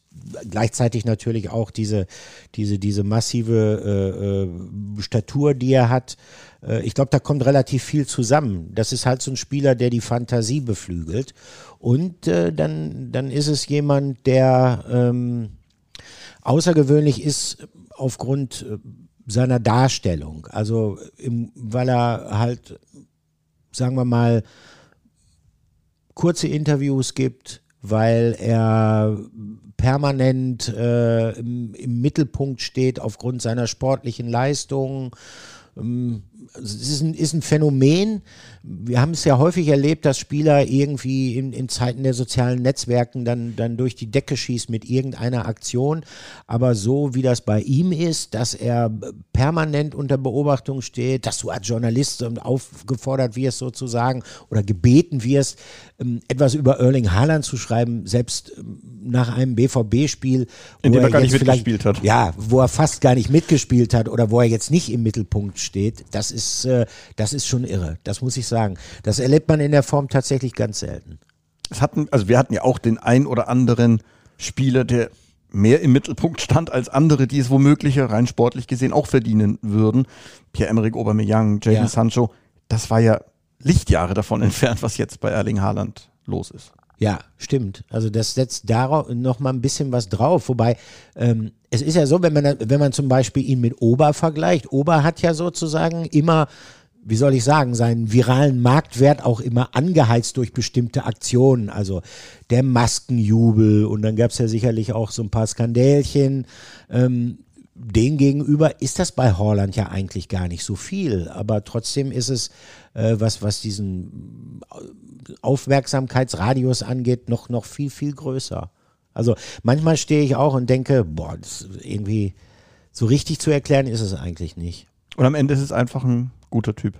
Gleichzeitig natürlich auch diese, diese, diese massive äh, äh, Statur, die er hat. Äh, ich glaube, da kommt relativ viel zusammen. Das ist halt so ein Spieler, der die Fantasie beflügelt. Und äh, dann, dann ist es jemand, der ähm, außergewöhnlich ist aufgrund äh, seiner Darstellung. Also im, weil er halt, sagen wir mal, kurze Interviews gibt, weil er permanent äh, im, im Mittelpunkt steht aufgrund seiner sportlichen Leistungen. Ähm, es ist ein, ist ein Phänomen. Wir haben es ja häufig erlebt, dass Spieler irgendwie in, in Zeiten der sozialen Netzwerken dann, dann durch die Decke schießen mit irgendeiner Aktion. Aber so wie das bei ihm ist, dass er permanent unter Beobachtung steht, dass du als Journalist aufgefordert wirst sozusagen oder gebeten wirst, ähm, etwas über Erling Haaland zu schreiben, selbst ähm, nach einem BVB-Spiel, In wo dem er gar jetzt nicht mitgespielt hat. Ja, wo er fast gar nicht mitgespielt hat oder wo er jetzt nicht im Mittelpunkt steht, das ist, äh, das ist schon irre. Das muss ich sagen. Das erlebt man in der Form tatsächlich ganz selten. Es hatten, also wir hatten ja auch den ein oder anderen Spieler, der mehr im Mittelpunkt stand als andere, die es womöglich rein sportlich gesehen auch verdienen würden. Pierre-Emerick Aubameyang, Jadon Ja. Sancho, das war ja Lichtjahre davon entfernt, was jetzt bei Erling Haaland los ist. Ja, stimmt. Also das setzt darauf noch mal ein bisschen was drauf. Wobei ähm, es ist ja so, wenn man wenn man zum Beispiel ihn mit Ober vergleicht. Ober hat ja sozusagen immer, wie soll ich sagen, seinen viralen Marktwert auch immer angeheizt durch bestimmte Aktionen. Also der Maskenjubel und dann gab es ja sicherlich auch so ein paar Skandälchen. Ähm, den gegenüber ist das bei Holland ja eigentlich gar nicht so viel, aber trotzdem ist es, äh, was, was diesen Aufmerksamkeitsradius angeht, noch, noch viel, viel größer. Also manchmal stehe ich auch und denke, boah, irgendwie so richtig zu erklären ist es eigentlich nicht. Und am Ende ist es einfach ein guter Typ.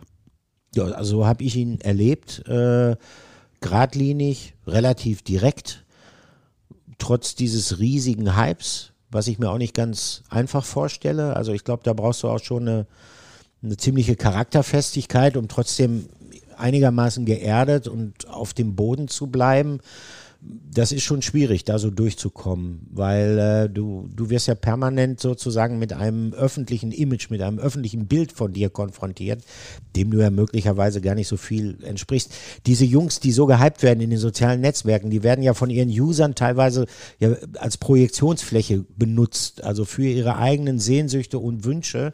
Ja, also so habe ich ihn erlebt, äh, geradlinig, relativ direkt, trotz dieses riesigen Hypes, was ich mir auch nicht ganz einfach vorstelle. Also ich glaube, da brauchst du auch schon eine, eine ziemliche Charakterfestigkeit, um trotzdem einigermaßen geerdet und auf dem Boden zu bleiben. Das ist schon schwierig, da so durchzukommen, weil äh, du, du wirst ja permanent sozusagen mit einem öffentlichen Image, mit einem öffentlichen Bild von dir konfrontiert, dem du ja möglicherweise gar nicht so viel entsprichst. Diese Jungs, die so gehypt werden in den sozialen Netzwerken, die werden ja von ihren Usern teilweise ja als Projektionsfläche benutzt, also für ihre eigenen Sehnsüchte und Wünsche.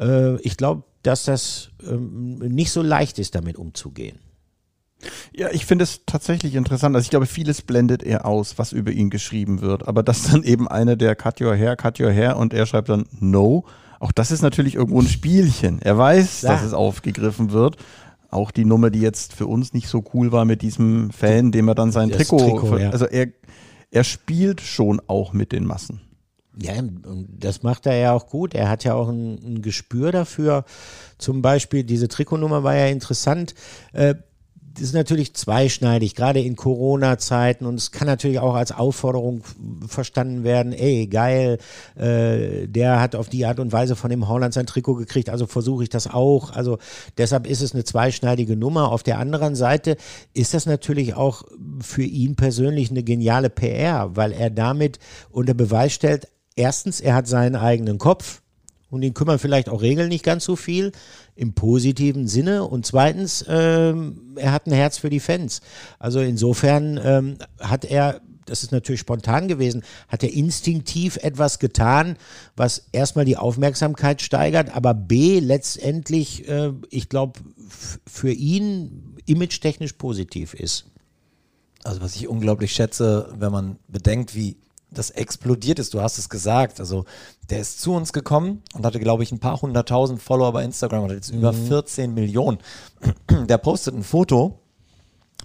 Äh, ich glaube, dass das ähm, nicht so leicht ist, damit umzugehen. Ja, ich finde es tatsächlich interessant. Also ich glaube, vieles blendet er aus, was über ihn geschrieben wird. Aber dass dann eben einer der Cut Your Hair, Cut Your Hair und er schreibt dann No. Auch das ist natürlich irgendwo ein Spielchen. Er weiß, ja. dass es aufgegriffen wird. Auch die Nummer, die jetzt für uns nicht so cool war mit diesem Fan, dem er dann sein das Trikot, Trikot ja. also er, er spielt schon auch mit den Massen. Ja, und das macht er ja auch gut. Er hat ja auch ein, ein Gespür dafür. Zum Beispiel, diese Trikotnummer war ja interessant. Äh, ist natürlich zweischneidig, gerade in Corona-Zeiten und es kann natürlich auch als Aufforderung verstanden werden, ey, geil, äh, der hat auf die Art und Weise von dem Holland sein Trikot gekriegt, also versuche ich das auch. Also deshalb ist es eine zweischneidige Nummer. Auf der anderen Seite ist das natürlich auch für ihn persönlich eine geniale PR, weil er damit unter Beweis stellt, erstens, er hat seinen eigenen Kopf, und ihn kümmern vielleicht auch Regeln nicht ganz so viel im positiven Sinne. Und zweitens, ähm, er hat ein Herz für die Fans. Also insofern ähm, hat er das ist natürlich spontan gewesen, hat er instinktiv etwas getan, was erstmal die Aufmerksamkeit steigert, aber B letztendlich, äh, ich glaube, für ihn image-technisch positiv ist. Also was ich unglaublich schätze, wenn man bedenkt, wie das explodiert ist. Du hast es gesagt. Also der ist zu uns gekommen und hatte, glaube ich, ein paar hunderttausend Follower bei Instagram und hat jetzt mhm. über 14 Millionen. Der postet ein Foto.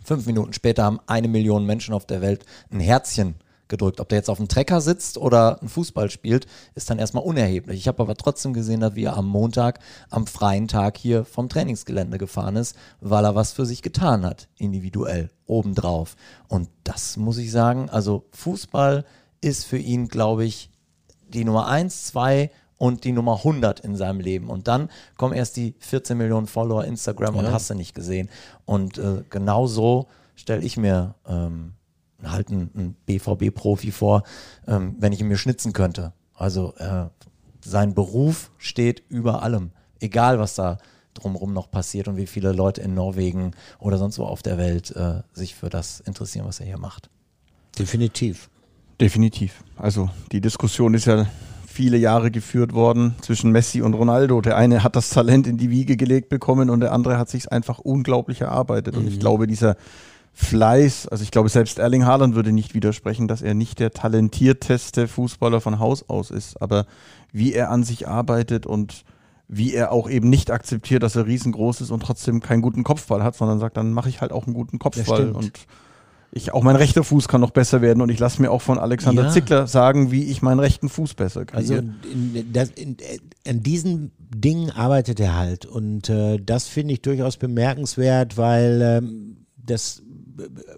Fünf Minuten später haben eine Million Menschen auf der Welt ein Herzchen gedrückt. Ob der jetzt auf dem Trecker sitzt oder ein Fußball spielt, ist dann erstmal unerheblich. Ich habe aber trotzdem gesehen, dass er am Montag, am freien Tag hier vom Trainingsgelände gefahren ist, weil er was für sich getan hat, individuell, obendrauf. Und das muss ich sagen, also Fußball ist für ihn, glaube ich, die Nummer 1, 2 und die Nummer 100 in seinem Leben. Und dann kommen erst die 14 Millionen Follower Instagram ja. und hast du nicht gesehen. Und äh, genau so stelle ich mir ähm, halt einen, BVB-Profi vor, ähm, wenn ich ihn mir schnitzen könnte. Also äh, sein Beruf steht über allem, egal was da drumherum noch passiert und wie viele Leute in Norwegen oder sonst wo auf der Welt äh, sich für das interessieren, was er hier macht. Definitiv. Definitiv. Also die Diskussion ist ja viele Jahre geführt worden zwischen Messi und Ronaldo. Der eine hat das Talent in die Wiege gelegt bekommen und der andere hat sich einfach unglaublich erarbeitet. Und ich mhm. glaube, dieser Fleiß, also ich glaube, selbst Erling Haaland würde nicht widersprechen, dass er nicht der talentierteste Fußballer von Haus aus ist. Aber wie er an sich arbeitet und wie er auch eben nicht akzeptiert, dass er riesengroß ist und trotzdem keinen guten Kopfball hat, sondern sagt, dann mache ich halt auch einen guten Kopfball. Und ich auch mein rechter Fuß kann noch besser werden und ich lasse mir auch von Alexander ja. Zickler sagen, wie ich meinen rechten Fuß besser kriege. Also in, das, in, in diesen Dingen arbeitet er halt und äh, das finde ich durchaus bemerkenswert, weil ähm, das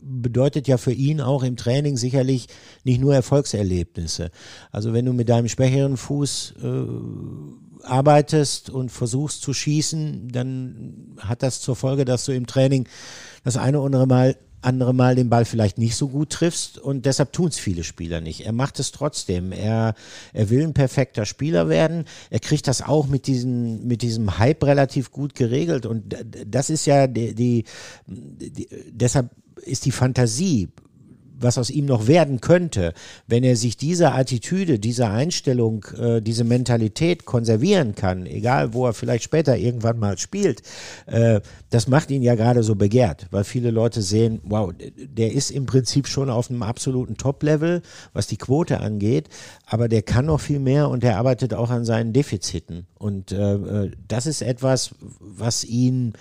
bedeutet ja für ihn auch im Training sicherlich nicht nur Erfolgserlebnisse. Also wenn du mit deinem schwächeren Fuß äh, arbeitest und versuchst zu schießen, dann hat das zur Folge, dass du im Training das eine oder andere Mal andere Mal den Ball vielleicht nicht so gut triffst und deshalb tun es viele Spieler nicht. Er macht es trotzdem. Er, er will ein perfekter Spieler werden. Er kriegt das auch mit, diesen, mit diesem Hype relativ gut geregelt und das ist ja die, die, die deshalb ist die Fantasie was aus ihm noch werden könnte, wenn er sich diese Attitüde, diese Einstellung, äh, diese Mentalität konservieren kann, egal wo er vielleicht später irgendwann mal spielt, äh, das macht ihn ja gerade so begehrt, weil viele Leute sehen, wow, der ist im Prinzip schon auf einem absoluten Top-Level, was die Quote angeht, aber der kann noch viel mehr und er arbeitet auch an seinen Defiziten. Und äh, äh das ist etwas, was ihn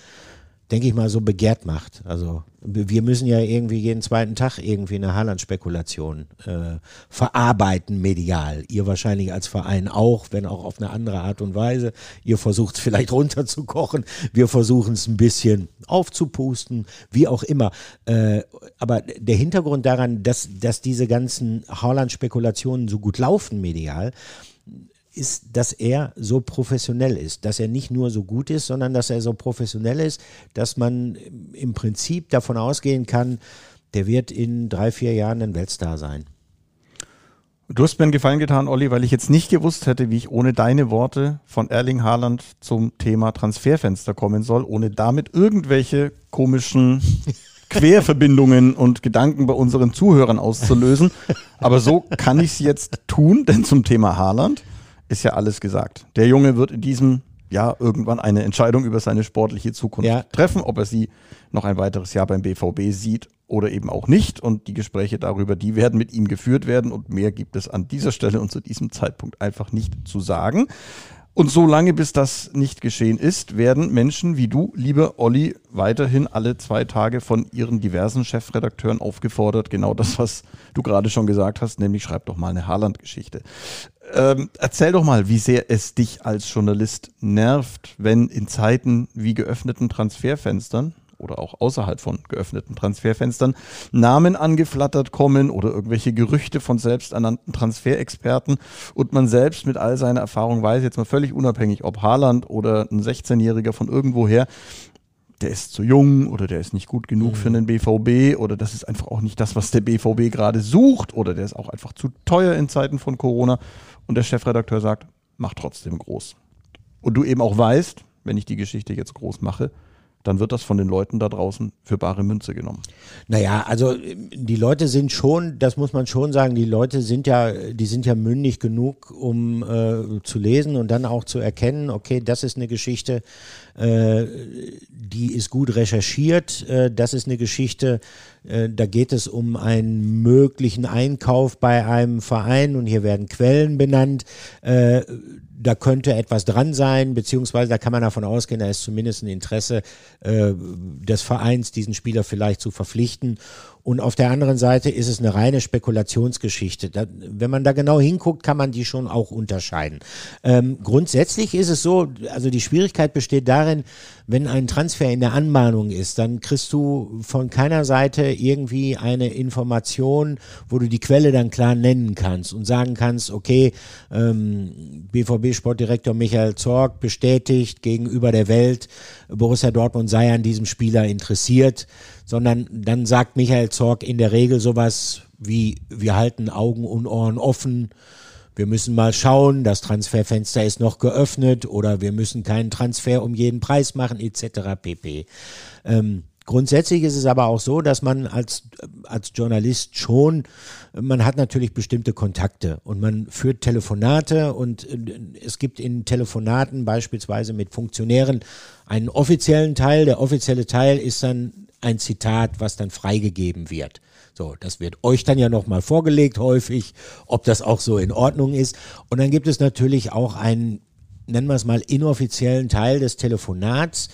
denke ich mal, so begehrt macht. Also wir müssen ja irgendwie jeden zweiten Tag irgendwie eine Haaland-Spekulation äh, verarbeiten medial. Ihr wahrscheinlich als Verein auch, wenn auch auf eine andere Art und Weise. Ihr versucht es vielleicht runterzukochen, wir versuchen es ein bisschen aufzupusten, wie auch immer. Äh, aber der Hintergrund daran, dass, dass diese ganzen Haaland-Spekulationen so gut laufen medial, ist, dass er so professionell ist, dass er nicht nur so gut ist, sondern dass er so professionell ist, dass man im Prinzip davon ausgehen kann, der wird in drei, vier Jahren ein Weltstar sein. Du hast mir einen Gefallen getan, Olli, weil ich jetzt nicht gewusst hätte, wie ich ohne deine Worte von Erling Haaland zum Thema Transferfenster kommen soll, ohne damit irgendwelche komischen Querverbindungen und Gedanken bei unseren Zuhörern auszulösen. Aber so kann ich es jetzt tun, denn zum Thema Haaland ist ja alles gesagt. Der Junge wird in diesem ja irgendwann eine Entscheidung über seine sportliche Zukunft Ja. treffen, ob er sie noch ein weiteres Jahr beim BVB sieht oder eben auch nicht. Und die Gespräche darüber, die werden mit ihm geführt werden. Und mehr gibt es an dieser Stelle und zu diesem Zeitpunkt einfach nicht zu sagen. Und solange bis das nicht geschehen ist, werden Menschen wie du, lieber Olli, weiterhin alle zwei Tage von ihren diversen Chefredakteuren aufgefordert, genau das, was du gerade schon gesagt hast, nämlich schreib doch mal eine Haaland-Geschichte. Ähm, erzähl doch mal, wie sehr es dich als Journalist nervt, wenn in Zeiten wie geöffneten Transferfenstern oder auch außerhalb von geöffneten Transferfenstern Namen angeflattert kommen oder irgendwelche Gerüchte von selbsternannten Transferexperten. Und man selbst mit all seiner Erfahrung weiß, jetzt mal völlig unabhängig, ob Haaland oder ein 16-Jähriger von irgendwoher, der ist zu jung oder der ist nicht gut genug für den BVB oder das ist einfach auch nicht das, was der BVB gerade sucht oder der ist auch einfach zu teuer in Zeiten von Corona. Und der Chefredakteur sagt, mach trotzdem groß. Und du eben auch weißt, wenn ich die Geschichte jetzt groß mache, dann wird das von den Leuten da draußen für bare Münze genommen. Naja, also äh, die Leute sind schon, das muss man schon sagen, die Leute sind ja, die sind ja mündig genug, um äh, zu lesen und dann auch zu erkennen, okay, das ist eine Geschichte, äh, die ist gut recherchiert, äh, das ist eine Geschichte, äh, da geht es um einen möglichen Einkauf bei einem Verein und hier werden Quellen benannt. Da könnte etwas dran sein, beziehungsweise da kann man davon ausgehen, da ist zumindest ein Interesse äh, des Vereins, diesen Spieler vielleicht zu verpflichten. Und auf der anderen Seite ist es eine reine Spekulationsgeschichte. Da, wenn man da genau hinguckt, kann man die schon auch unterscheiden. Ähm, grundsätzlich ist es so, also die Schwierigkeit besteht darin, wenn ein Transfer in der Anmahnung ist, dann kriegst du von keiner Seite irgendwie eine Information, wo du die Quelle dann klar nennen kannst und sagen kannst, okay, ähm, BVB-Sportdirektor Michael Zorg bestätigt gegenüber der Welt, Borussia Dortmund sei an diesem Spieler interessiert, sondern dann sagt Michael Zorg in der Regel sowas wie, wir halten Augen und Ohren offen, wir müssen mal schauen, das Transferfenster ist noch geöffnet oder wir müssen keinen Transfer um jeden Preis machen, etc. pp. Ähm, grundsätzlich ist es aber auch so, dass man als, als Journalist schon, man hat natürlich bestimmte Kontakte und man führt Telefonate und äh, es gibt in Telefonaten beispielsweise mit Funktionären einen offiziellen Teil. Der offizielle Teil ist dann ein Zitat, was dann freigegeben wird. So, das wird euch dann ja nochmal vorgelegt häufig, ob das auch so in Ordnung ist. Und dann gibt es natürlich auch einen, nennen wir es mal, inoffiziellen Teil des Telefonats.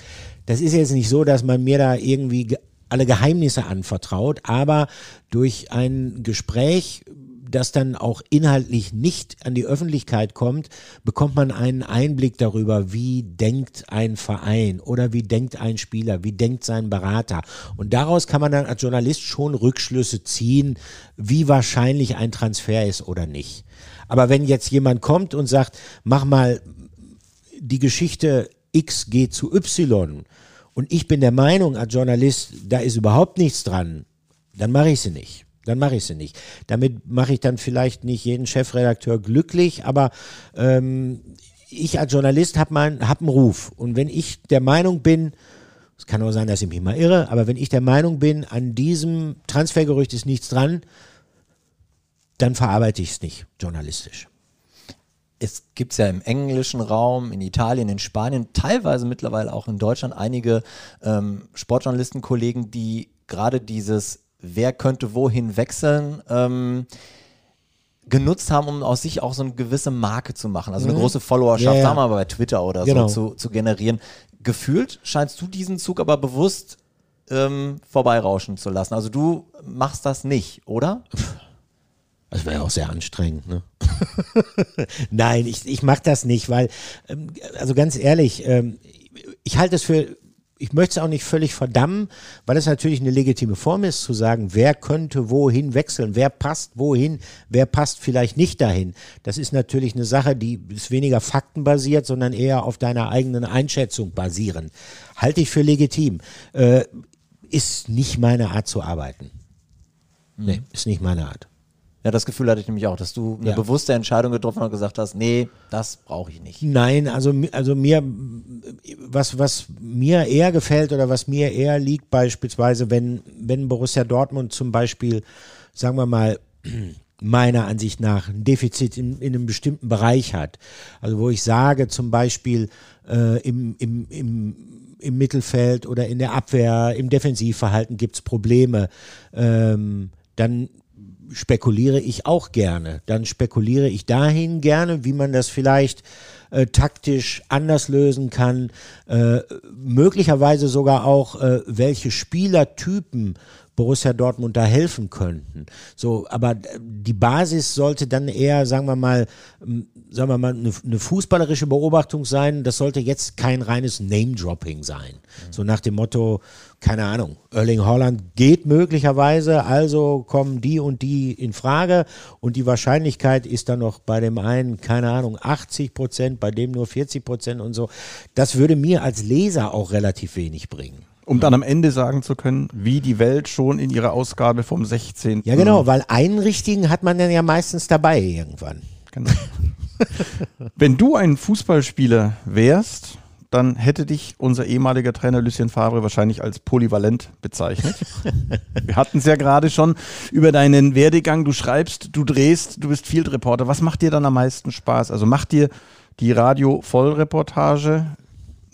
Das ist jetzt nicht so, dass man mir da irgendwie ge alle Geheimnisse anvertraut, aber durch ein Gespräch, das dann auch inhaltlich nicht an die Öffentlichkeit kommt, bekommt man einen Einblick darüber, wie denkt ein Verein oder wie denkt ein Spieler, wie denkt sein Berater. Und daraus kann man dann als Journalist schon Rückschlüsse ziehen, wie wahrscheinlich ein Transfer ist oder nicht. Aber wenn jetzt jemand kommt und sagt, mach mal die Geschichte X geht zu Y und ich bin der Meinung als Journalist, da ist überhaupt nichts dran, dann mache ich sie nicht. Dann mache ich sie nicht. Damit mache ich dann vielleicht nicht jeden Chefredakteur glücklich, aber ähm, ich als Journalist habe hab einen Ruf. Und wenn ich der Meinung bin, es kann auch sein, dass ich mich mal irre, aber wenn ich der Meinung bin, an diesem Transfergerücht ist nichts dran, dann verarbeite ich es nicht journalistisch es gibt ja im englischen Raum, in Italien, in Spanien, teilweise mittlerweile auch in Deutschland einige ähm, Sportjournalistenkollegen, die gerade dieses Wer könnte wohin wechseln, ähm, genutzt haben, um aus sich auch so eine gewisse Marke zu machen, also eine Mhm. große Followerschaft, Ja, ja. sagen wir mal bei Twitter oder Genau. so, zu, zu generieren. Gefühlt scheinst du diesen Zug aber bewusst ähm, vorbeirauschen zu lassen. Also du machst das nicht, oder? Das wäre ja auch sehr anstrengend, ne? Nein, ich, ich mache das nicht, weil, ähm, also ganz ehrlich, ähm, ich halte es für, ich möchte es auch nicht völlig verdammen, weil es natürlich eine legitime Form ist, zu sagen, wer könnte wohin wechseln, wer passt wohin, wer passt vielleicht nicht dahin. Das ist natürlich eine Sache, die ist weniger faktenbasiert, sondern eher auf deiner eigenen Einschätzung basieren. Halte ich für legitim. Äh, ist nicht meine Art zu arbeiten. Nee, ist nicht meine Art. Ja, das Gefühl hatte ich nämlich auch, dass du eine Ja. bewusste Entscheidung getroffen hast und gesagt hast, nee, das brauche ich nicht. Nein, also, also mir, was, was mir eher gefällt oder was mir eher liegt, beispielsweise, wenn, wenn Borussia Dortmund zum Beispiel, sagen wir mal, meiner Ansicht nach ein Defizit in, in einem bestimmten Bereich hat. Also wo ich sage zum Beispiel äh, im, im, im, im Mittelfeld oder in der Abwehr, im Defensivverhalten gibt's Probleme, ähm, dann spekuliere ich auch gerne. Dann spekuliere ich dahin gerne, wie man das vielleicht äh, taktisch anders lösen kann, äh, möglicherweise sogar auch, äh, welche Spielertypen Borussia Dortmund da helfen könnten. So, aber die Basis sollte dann eher, sagen wir mal, sagen wir mal, eine, eine fußballerische Beobachtung sein. Das sollte jetzt kein reines Name-Dropping sein. Mhm. So nach dem Motto, keine Ahnung, Erling Holland geht möglicherweise, also kommen die und die in Frage und die Wahrscheinlichkeit ist dann noch bei dem einen, keine Ahnung, 80 Prozent, bei dem nur 40 Prozent und so. Das würde mir als Leser auch relativ wenig bringen. Um dann am Ende sagen zu können, wie die Welt schon in ihrer Ausgabe vom 16. Ja, genau, weil einen richtigen hat man dann ja meistens dabei irgendwann. Genau. Wenn du ein Fußballspieler wärst, dann hätte dich unser ehemaliger Trainer Lucien Favre wahrscheinlich als polyvalent bezeichnet. Wir hatten es ja gerade schon über deinen Werdegang. Du schreibst, du drehst, du bist Field Reporter. Was macht dir dann am meisten Spaß? Also macht dir die Radio-Vollreportage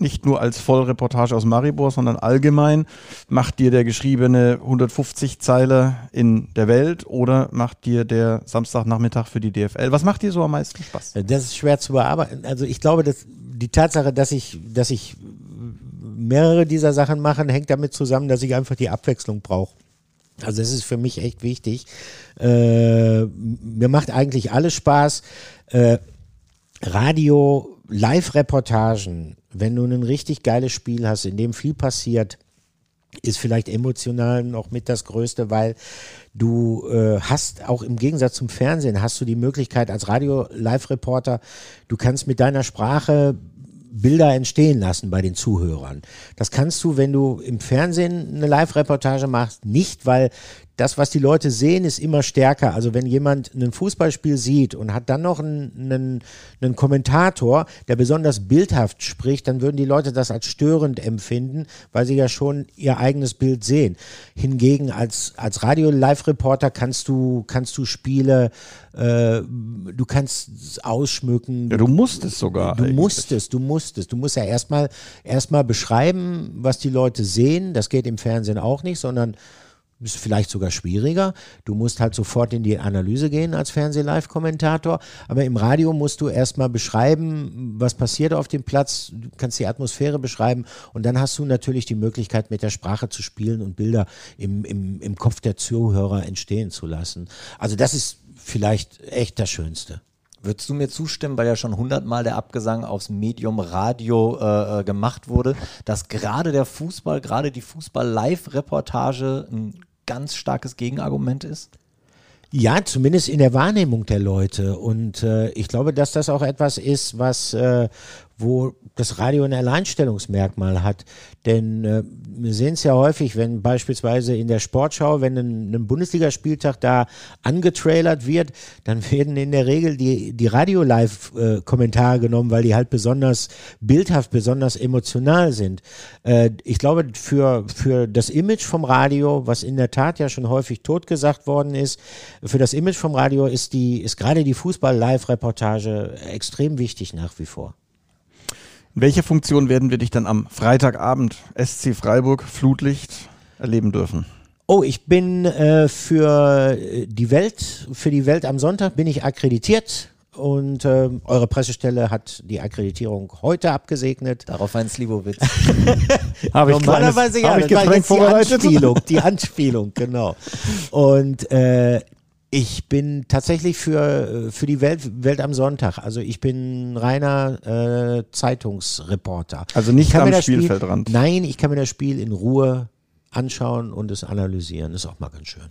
nicht nur als Vollreportage aus Maribor, sondern allgemein. Macht dir der geschriebene 150-Zeiler in der Welt oder macht dir der Samstagnachmittag für die DFL? Was macht dir so am meisten Spaß? Das ist schwer zu bearbeiten. Also ich glaube, dass die Tatsache, dass ich, dass ich mehrere dieser Sachen mache, hängt damit zusammen, dass ich einfach die Abwechslung brauche. Also das ist für mich echt wichtig. Äh, mir macht eigentlich alles Spaß. Äh, Radio, Live-Reportagen, wenn du ein richtig geiles Spiel hast, in dem viel passiert, ist vielleicht emotional noch mit das Größte, weil du äh, hast auch im Gegensatz zum Fernsehen hast du die Möglichkeit als Radio-Live-Reporter, du kannst mit deiner Sprache Bilder entstehen lassen bei den Zuhörern. Das kannst du, wenn du im Fernsehen eine Live-Reportage machst, nicht, weil das, was die Leute sehen, ist immer stärker. Also wenn jemand ein Fußballspiel sieht und hat dann noch einen, einen, einen, Kommentator, der besonders bildhaft spricht, dann würden die Leute das als störend empfinden, weil sie ja schon ihr eigenes Bild sehen. Hingegen als, als Radio-Live-Reporter kannst du, kannst du Spiele, äh, du kannst ausschmücken. Ja, du musst es sogar. Du eigentlich. musst es, du musst es. Du musst ja erstmal erstmal beschreiben, was die Leute sehen. Das geht im Fernsehen auch nicht, sondern ist vielleicht sogar schwieriger. Du musst halt sofort in die Analyse gehen als Fernseh-Live-Kommentator. Aber im Radio musst du erstmal beschreiben, was passiert auf dem Platz. Du kannst die Atmosphäre beschreiben. Und dann hast du natürlich die Möglichkeit, mit der Sprache zu spielen und Bilder im, im, im Kopf der Zuhörer entstehen zu lassen. Also das ist vielleicht echt das Schönste. Würdest du mir zustimmen, weil ja schon hundertmal der Abgesang aufs Medium Radio äh, äh gemacht wurde, dass gerade der Fußball, gerade die Fußball-Live-Reportage ein ganz starkes Gegenargument ist? Ja, zumindest in der Wahrnehmung der Leute. Und äh, ich glaube, dass das auch etwas ist, was, äh, wo das Radio ein Alleinstellungsmerkmal hat. Denn äh, wir sehen es ja häufig, wenn beispielsweise in der Sportschau, wenn ein, ein Bundesligaspieltag da angetrailert wird, dann werden in der Regel die, die Radio-Live-Kommentare genommen, weil die halt besonders bildhaft, besonders emotional sind. Äh, ich glaube, für, für das Image vom Radio, was in der Tat ja schon häufig totgesagt worden ist, für das Image vom Radio ist ist gerade die Fußball-Live-Reportage extrem wichtig nach wie vor. In welcher Funktion werden wir dich dann am Freitagabend SC Freiburg Flutlicht erleben dürfen? Oh, ich bin äh, für die Welt, für die Welt am Sonntag bin ich akkreditiert und äh, eure Pressestelle hat die Akkreditierung heute abgesegnet. Darauf ein Slivovitz. Habe ich Normalerweise ja, hab ich vorbereitet. Die Anspielung, die Anspielung, genau. Und äh, ich bin tatsächlich für, für die Welt, Welt am Sonntag. Also ich bin reiner äh, Zeitungsreporter. Also nicht am Spielfeldrand. Spiel, nein, ich kann mir das Spiel in Ruhe anschauen und es analysieren. Ist auch mal ganz schön.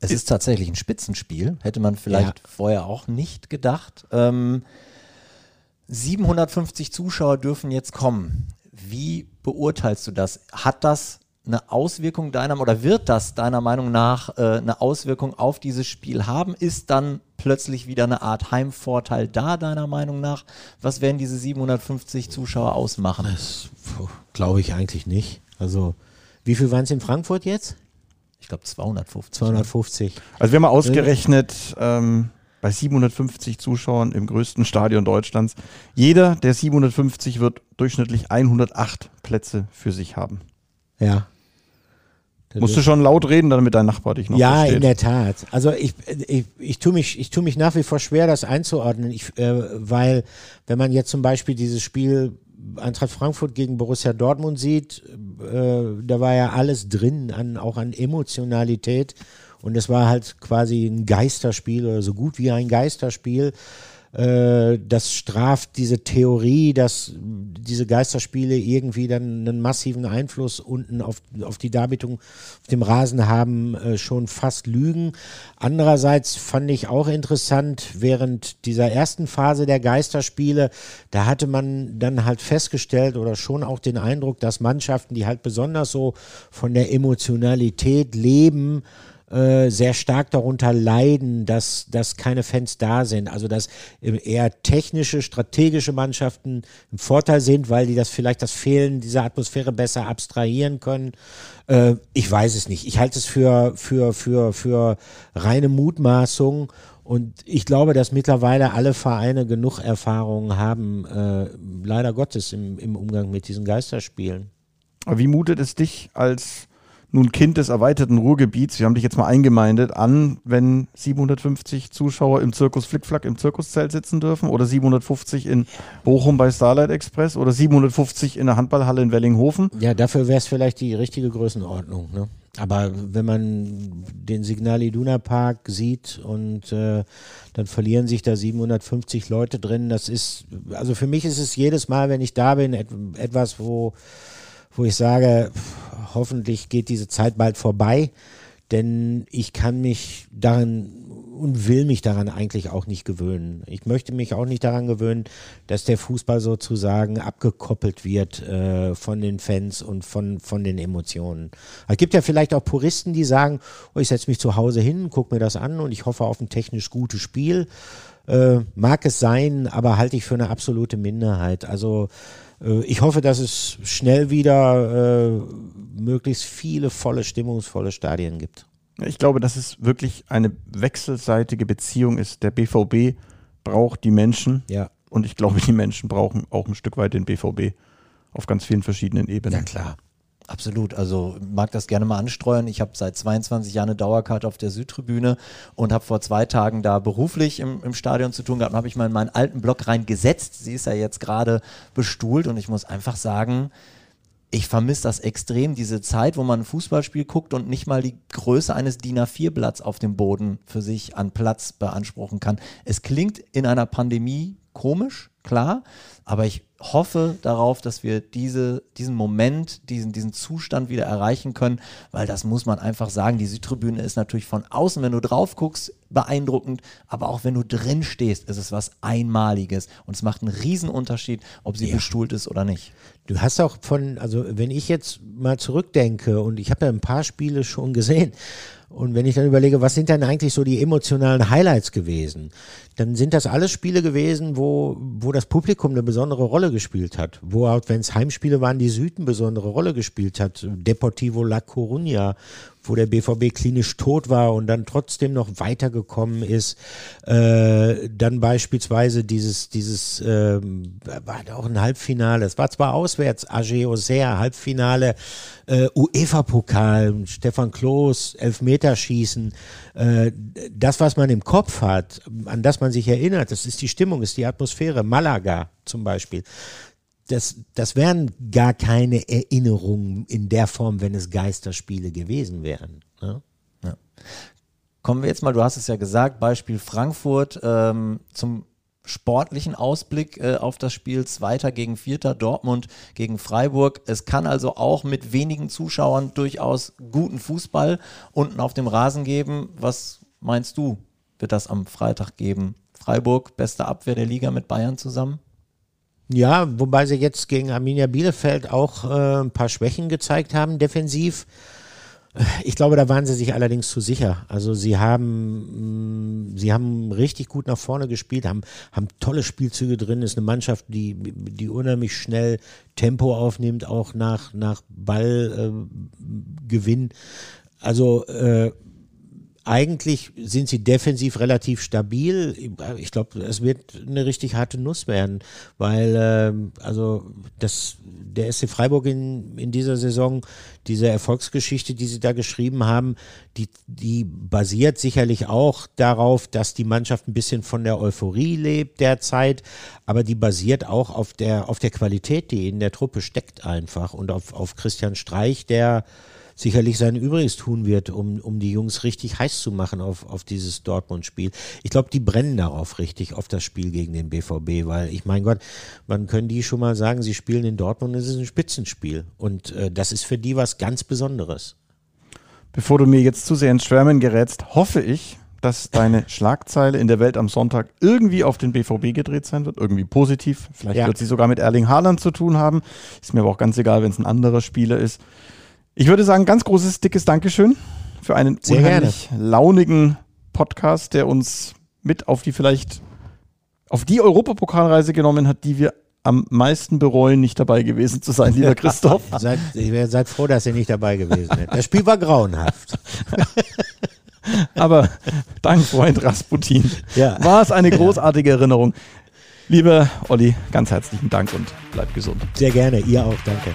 Es ist tatsächlich ein Spitzenspiel. Hätte man vielleicht ja. vorher auch nicht gedacht. Ähm, 750 Zuschauer dürfen jetzt kommen. Wie beurteilst du das? Hat das eine Auswirkung deiner oder wird das deiner Meinung nach äh, eine Auswirkung auf dieses Spiel haben? Ist dann plötzlich wieder eine Art Heimvorteil da, deiner Meinung nach? Was werden diese 750 Zuschauer ausmachen? Das glaube ich eigentlich nicht. Also, wie viel waren es in Frankfurt jetzt? Ich glaube 250. 250. Also wir haben mal ausgerechnet, ähm, bei 750 Zuschauern im größten Stadion Deutschlands, jeder der 750 wird durchschnittlich 108 Plätze für sich haben. Ja. Musst du schon laut reden, damit dein Nachbar dich noch ja, versteht. in der Tat. Also ich, ich, ich tue mich, ich tue mich nach wie vor schwer, das einzuordnen, ich, äh, weil wenn man jetzt zum Beispiel dieses Spiel Eintracht Frankfurt gegen Borussia Dortmund sieht, äh, da war ja alles drin, an, auch an Emotionalität. Und es war halt quasi ein Geisterspiel oder so gut wie ein Geisterspiel. Äh, das straft diese Theorie, dass diese Geisterspiele irgendwie dann einen massiven Einfluss unten auf, auf die Darbietung auf dem Rasen haben, äh, schon fast Lügen. Andererseits fand ich auch interessant, während dieser ersten Phase der Geisterspiele, da hatte man dann halt festgestellt oder schon auch den Eindruck, dass Mannschaften, die halt besonders so von der Emotionalität leben, äh, sehr stark darunter leiden, dass, dass keine Fans da sind. Also dass eher technische, strategische Mannschaften im Vorteil sind, weil die das vielleicht das Fehlen dieser Atmosphäre besser abstrahieren können. Äh, ich weiß es nicht. Ich halte es für, für, für, für reine Mutmaßung. Und ich glaube, dass mittlerweile alle Vereine genug Erfahrungen haben, äh, leider Gottes, im, im Umgang mit diesen Geisterspielen. Wie mutet es dich als nun Kind des erweiterten Ruhrgebiets, wir haben dich jetzt mal eingemeindet, an, wenn 750 Zuschauer im Zirkus Flickflack im Zirkuszelt sitzen dürfen oder 750 in Bochum bei Starlight Express oder 750 in der Handballhalle in Wellinghofen? Ja, dafür wäre es vielleicht die richtige Größenordnung. Ne? Aber wenn man den Signal Iduna Park sieht und äh, dann verlieren sich da 750 Leute drin, das ist, also für mich ist es jedes Mal, wenn ich da bin, et etwas, wo wo ich sage, hoffentlich geht diese Zeit bald vorbei, denn ich kann mich daran und will mich daran eigentlich auch nicht gewöhnen. Ich möchte mich auch nicht daran gewöhnen, dass der Fußball sozusagen abgekoppelt wird äh, von den Fans und von, von den Emotionen. Es gibt ja vielleicht auch Puristen, die sagen, oh, ich setze mich zu Hause hin, gucke mir das an und ich hoffe auf ein technisch gutes Spiel. Äh, mag es sein, aber halte ich für eine absolute Minderheit. Also ich hoffe, dass es schnell wieder äh, möglichst viele volle, stimmungsvolle Stadien gibt. Ich glaube, dass es wirklich eine wechselseitige Beziehung ist. Der BVB braucht die Menschen. Ja. Und ich glaube, die Menschen brauchen auch ein Stück weit den BVB auf ganz vielen verschiedenen Ebenen. Ja, klar. Absolut. Also mag das gerne mal anstreuen. Ich habe seit 22 Jahren eine Dauerkarte auf der Südtribüne und habe vor zwei Tagen da beruflich im, im Stadion zu tun gehabt. habe ich mal in meinen alten Block reingesetzt. Sie ist ja jetzt gerade bestuhlt und ich muss einfach sagen, ich vermisse das extrem, diese Zeit, wo man ein Fußballspiel guckt und nicht mal die Größe eines DIN A4-Blatts auf dem Boden für sich an Platz beanspruchen kann. Es klingt in einer Pandemie komisch, klar, aber ich hoffe darauf, dass wir diese, diesen Moment, diesen, diesen Zustand wieder erreichen können, weil das muss man einfach sagen. Die Südtribüne ist natürlich von außen, wenn du drauf guckst, beeindruckend, aber auch wenn du drin stehst, ist es was Einmaliges und es macht einen Riesenunterschied, ob sie ja. bestuhlt ist oder nicht. Du hast auch von, also wenn ich jetzt mal zurückdenke und ich habe ja ein paar Spiele schon gesehen, und wenn ich dann überlege, was sind denn eigentlich so die emotionalen Highlights gewesen, dann sind das alles Spiele gewesen, wo, wo das Publikum eine besondere Rolle gespielt hat. Wo auch, wenn es Heimspiele waren, die Süd eine besondere Rolle gespielt hat. Deportivo La Coruña, wo der BVB klinisch tot war und dann trotzdem noch weitergekommen ist. Äh, dann beispielsweise dieses, dieses, äh, war auch ein Halbfinale. Es war zwar auswärts, AG Auxerre, Halbfinale, äh, UEFA-Pokal, Stefan Kloß, Elfmeterschießen. Äh, das, was man im Kopf hat, an das man sich erinnert, das ist die Stimmung, ist die Atmosphäre. Malaga zum Beispiel das, das wären gar keine Erinnerungen in der Form, wenn es Geisterspiele gewesen wären. Ne? Ja. Kommen wir jetzt mal, du hast es ja gesagt, Beispiel Frankfurt ähm, zum sportlichen Ausblick äh, auf das Spiel Zweiter gegen Vierter, Dortmund gegen Freiburg. Es kann also auch mit wenigen Zuschauern durchaus guten Fußball unten auf dem Rasen geben. Was meinst du, wird das am Freitag geben? Freiburg, beste Abwehr der Liga mit Bayern zusammen? Ja, wobei sie jetzt gegen Arminia Bielefeld auch äh, ein paar Schwächen gezeigt haben, defensiv. Ich glaube, da waren sie sich allerdings zu sicher. Also sie haben, mm, sie haben richtig gut nach vorne gespielt, haben, haben tolle Spielzüge drin. Ist eine Mannschaft, die, die unheimlich schnell Tempo aufnimmt, auch nach, nach Ballgewinn. Äh, Also äh, eigentlich sind sie defensiv relativ stabil. Ich glaube, es wird eine richtig harte Nuss werden, weil ähm, also das der SC Freiburg in, in dieser Saison, diese Erfolgsgeschichte, die sie da geschrieben haben, die, die basiert sicherlich auch darauf, dass die Mannschaft ein bisschen von der Euphorie lebt derzeit, aber die basiert auch auf der, auf der Qualität, die in der Truppe steckt einfach und auf, auf Christian Streich, der sicherlich sein Übriges tun wird, um, um die Jungs richtig heiß zu machen auf, auf dieses Dortmund-Spiel. Ich glaube, die brennen darauf richtig, auf das Spiel gegen den BVB, weil ich mein Gott, man können die schon mal sagen, sie spielen in Dortmund, es ist ein Spitzenspiel und äh, das ist für die was ganz Besonderes. Bevor du mir jetzt zu sehr ins Schwärmen gerätst, hoffe ich, dass deine Schlagzeile in der Welt am Sonntag irgendwie auf den BVB gedreht sein wird, irgendwie positiv. Vielleicht ja. wird sie sogar mit Erling Haaland zu tun haben. Ist mir aber auch ganz egal, wenn es ein anderer Spieler ist. Ich würde sagen, ganz großes, dickes Dankeschön für einen Sehr unheimlich gerne. launigen Podcast, der uns mit auf die vielleicht auf die Europapokalreise genommen hat, die wir am meisten bereuen, nicht dabei gewesen zu sein, lieber Christoph. seid, seid froh, dass ihr nicht dabei gewesen seid. Das Spiel war grauenhaft. Aber dank Freund Rasputin ja. war es eine großartige Erinnerung. Lieber Olli, ganz herzlichen Dank und bleib gesund. Sehr gerne, ihr auch, danke.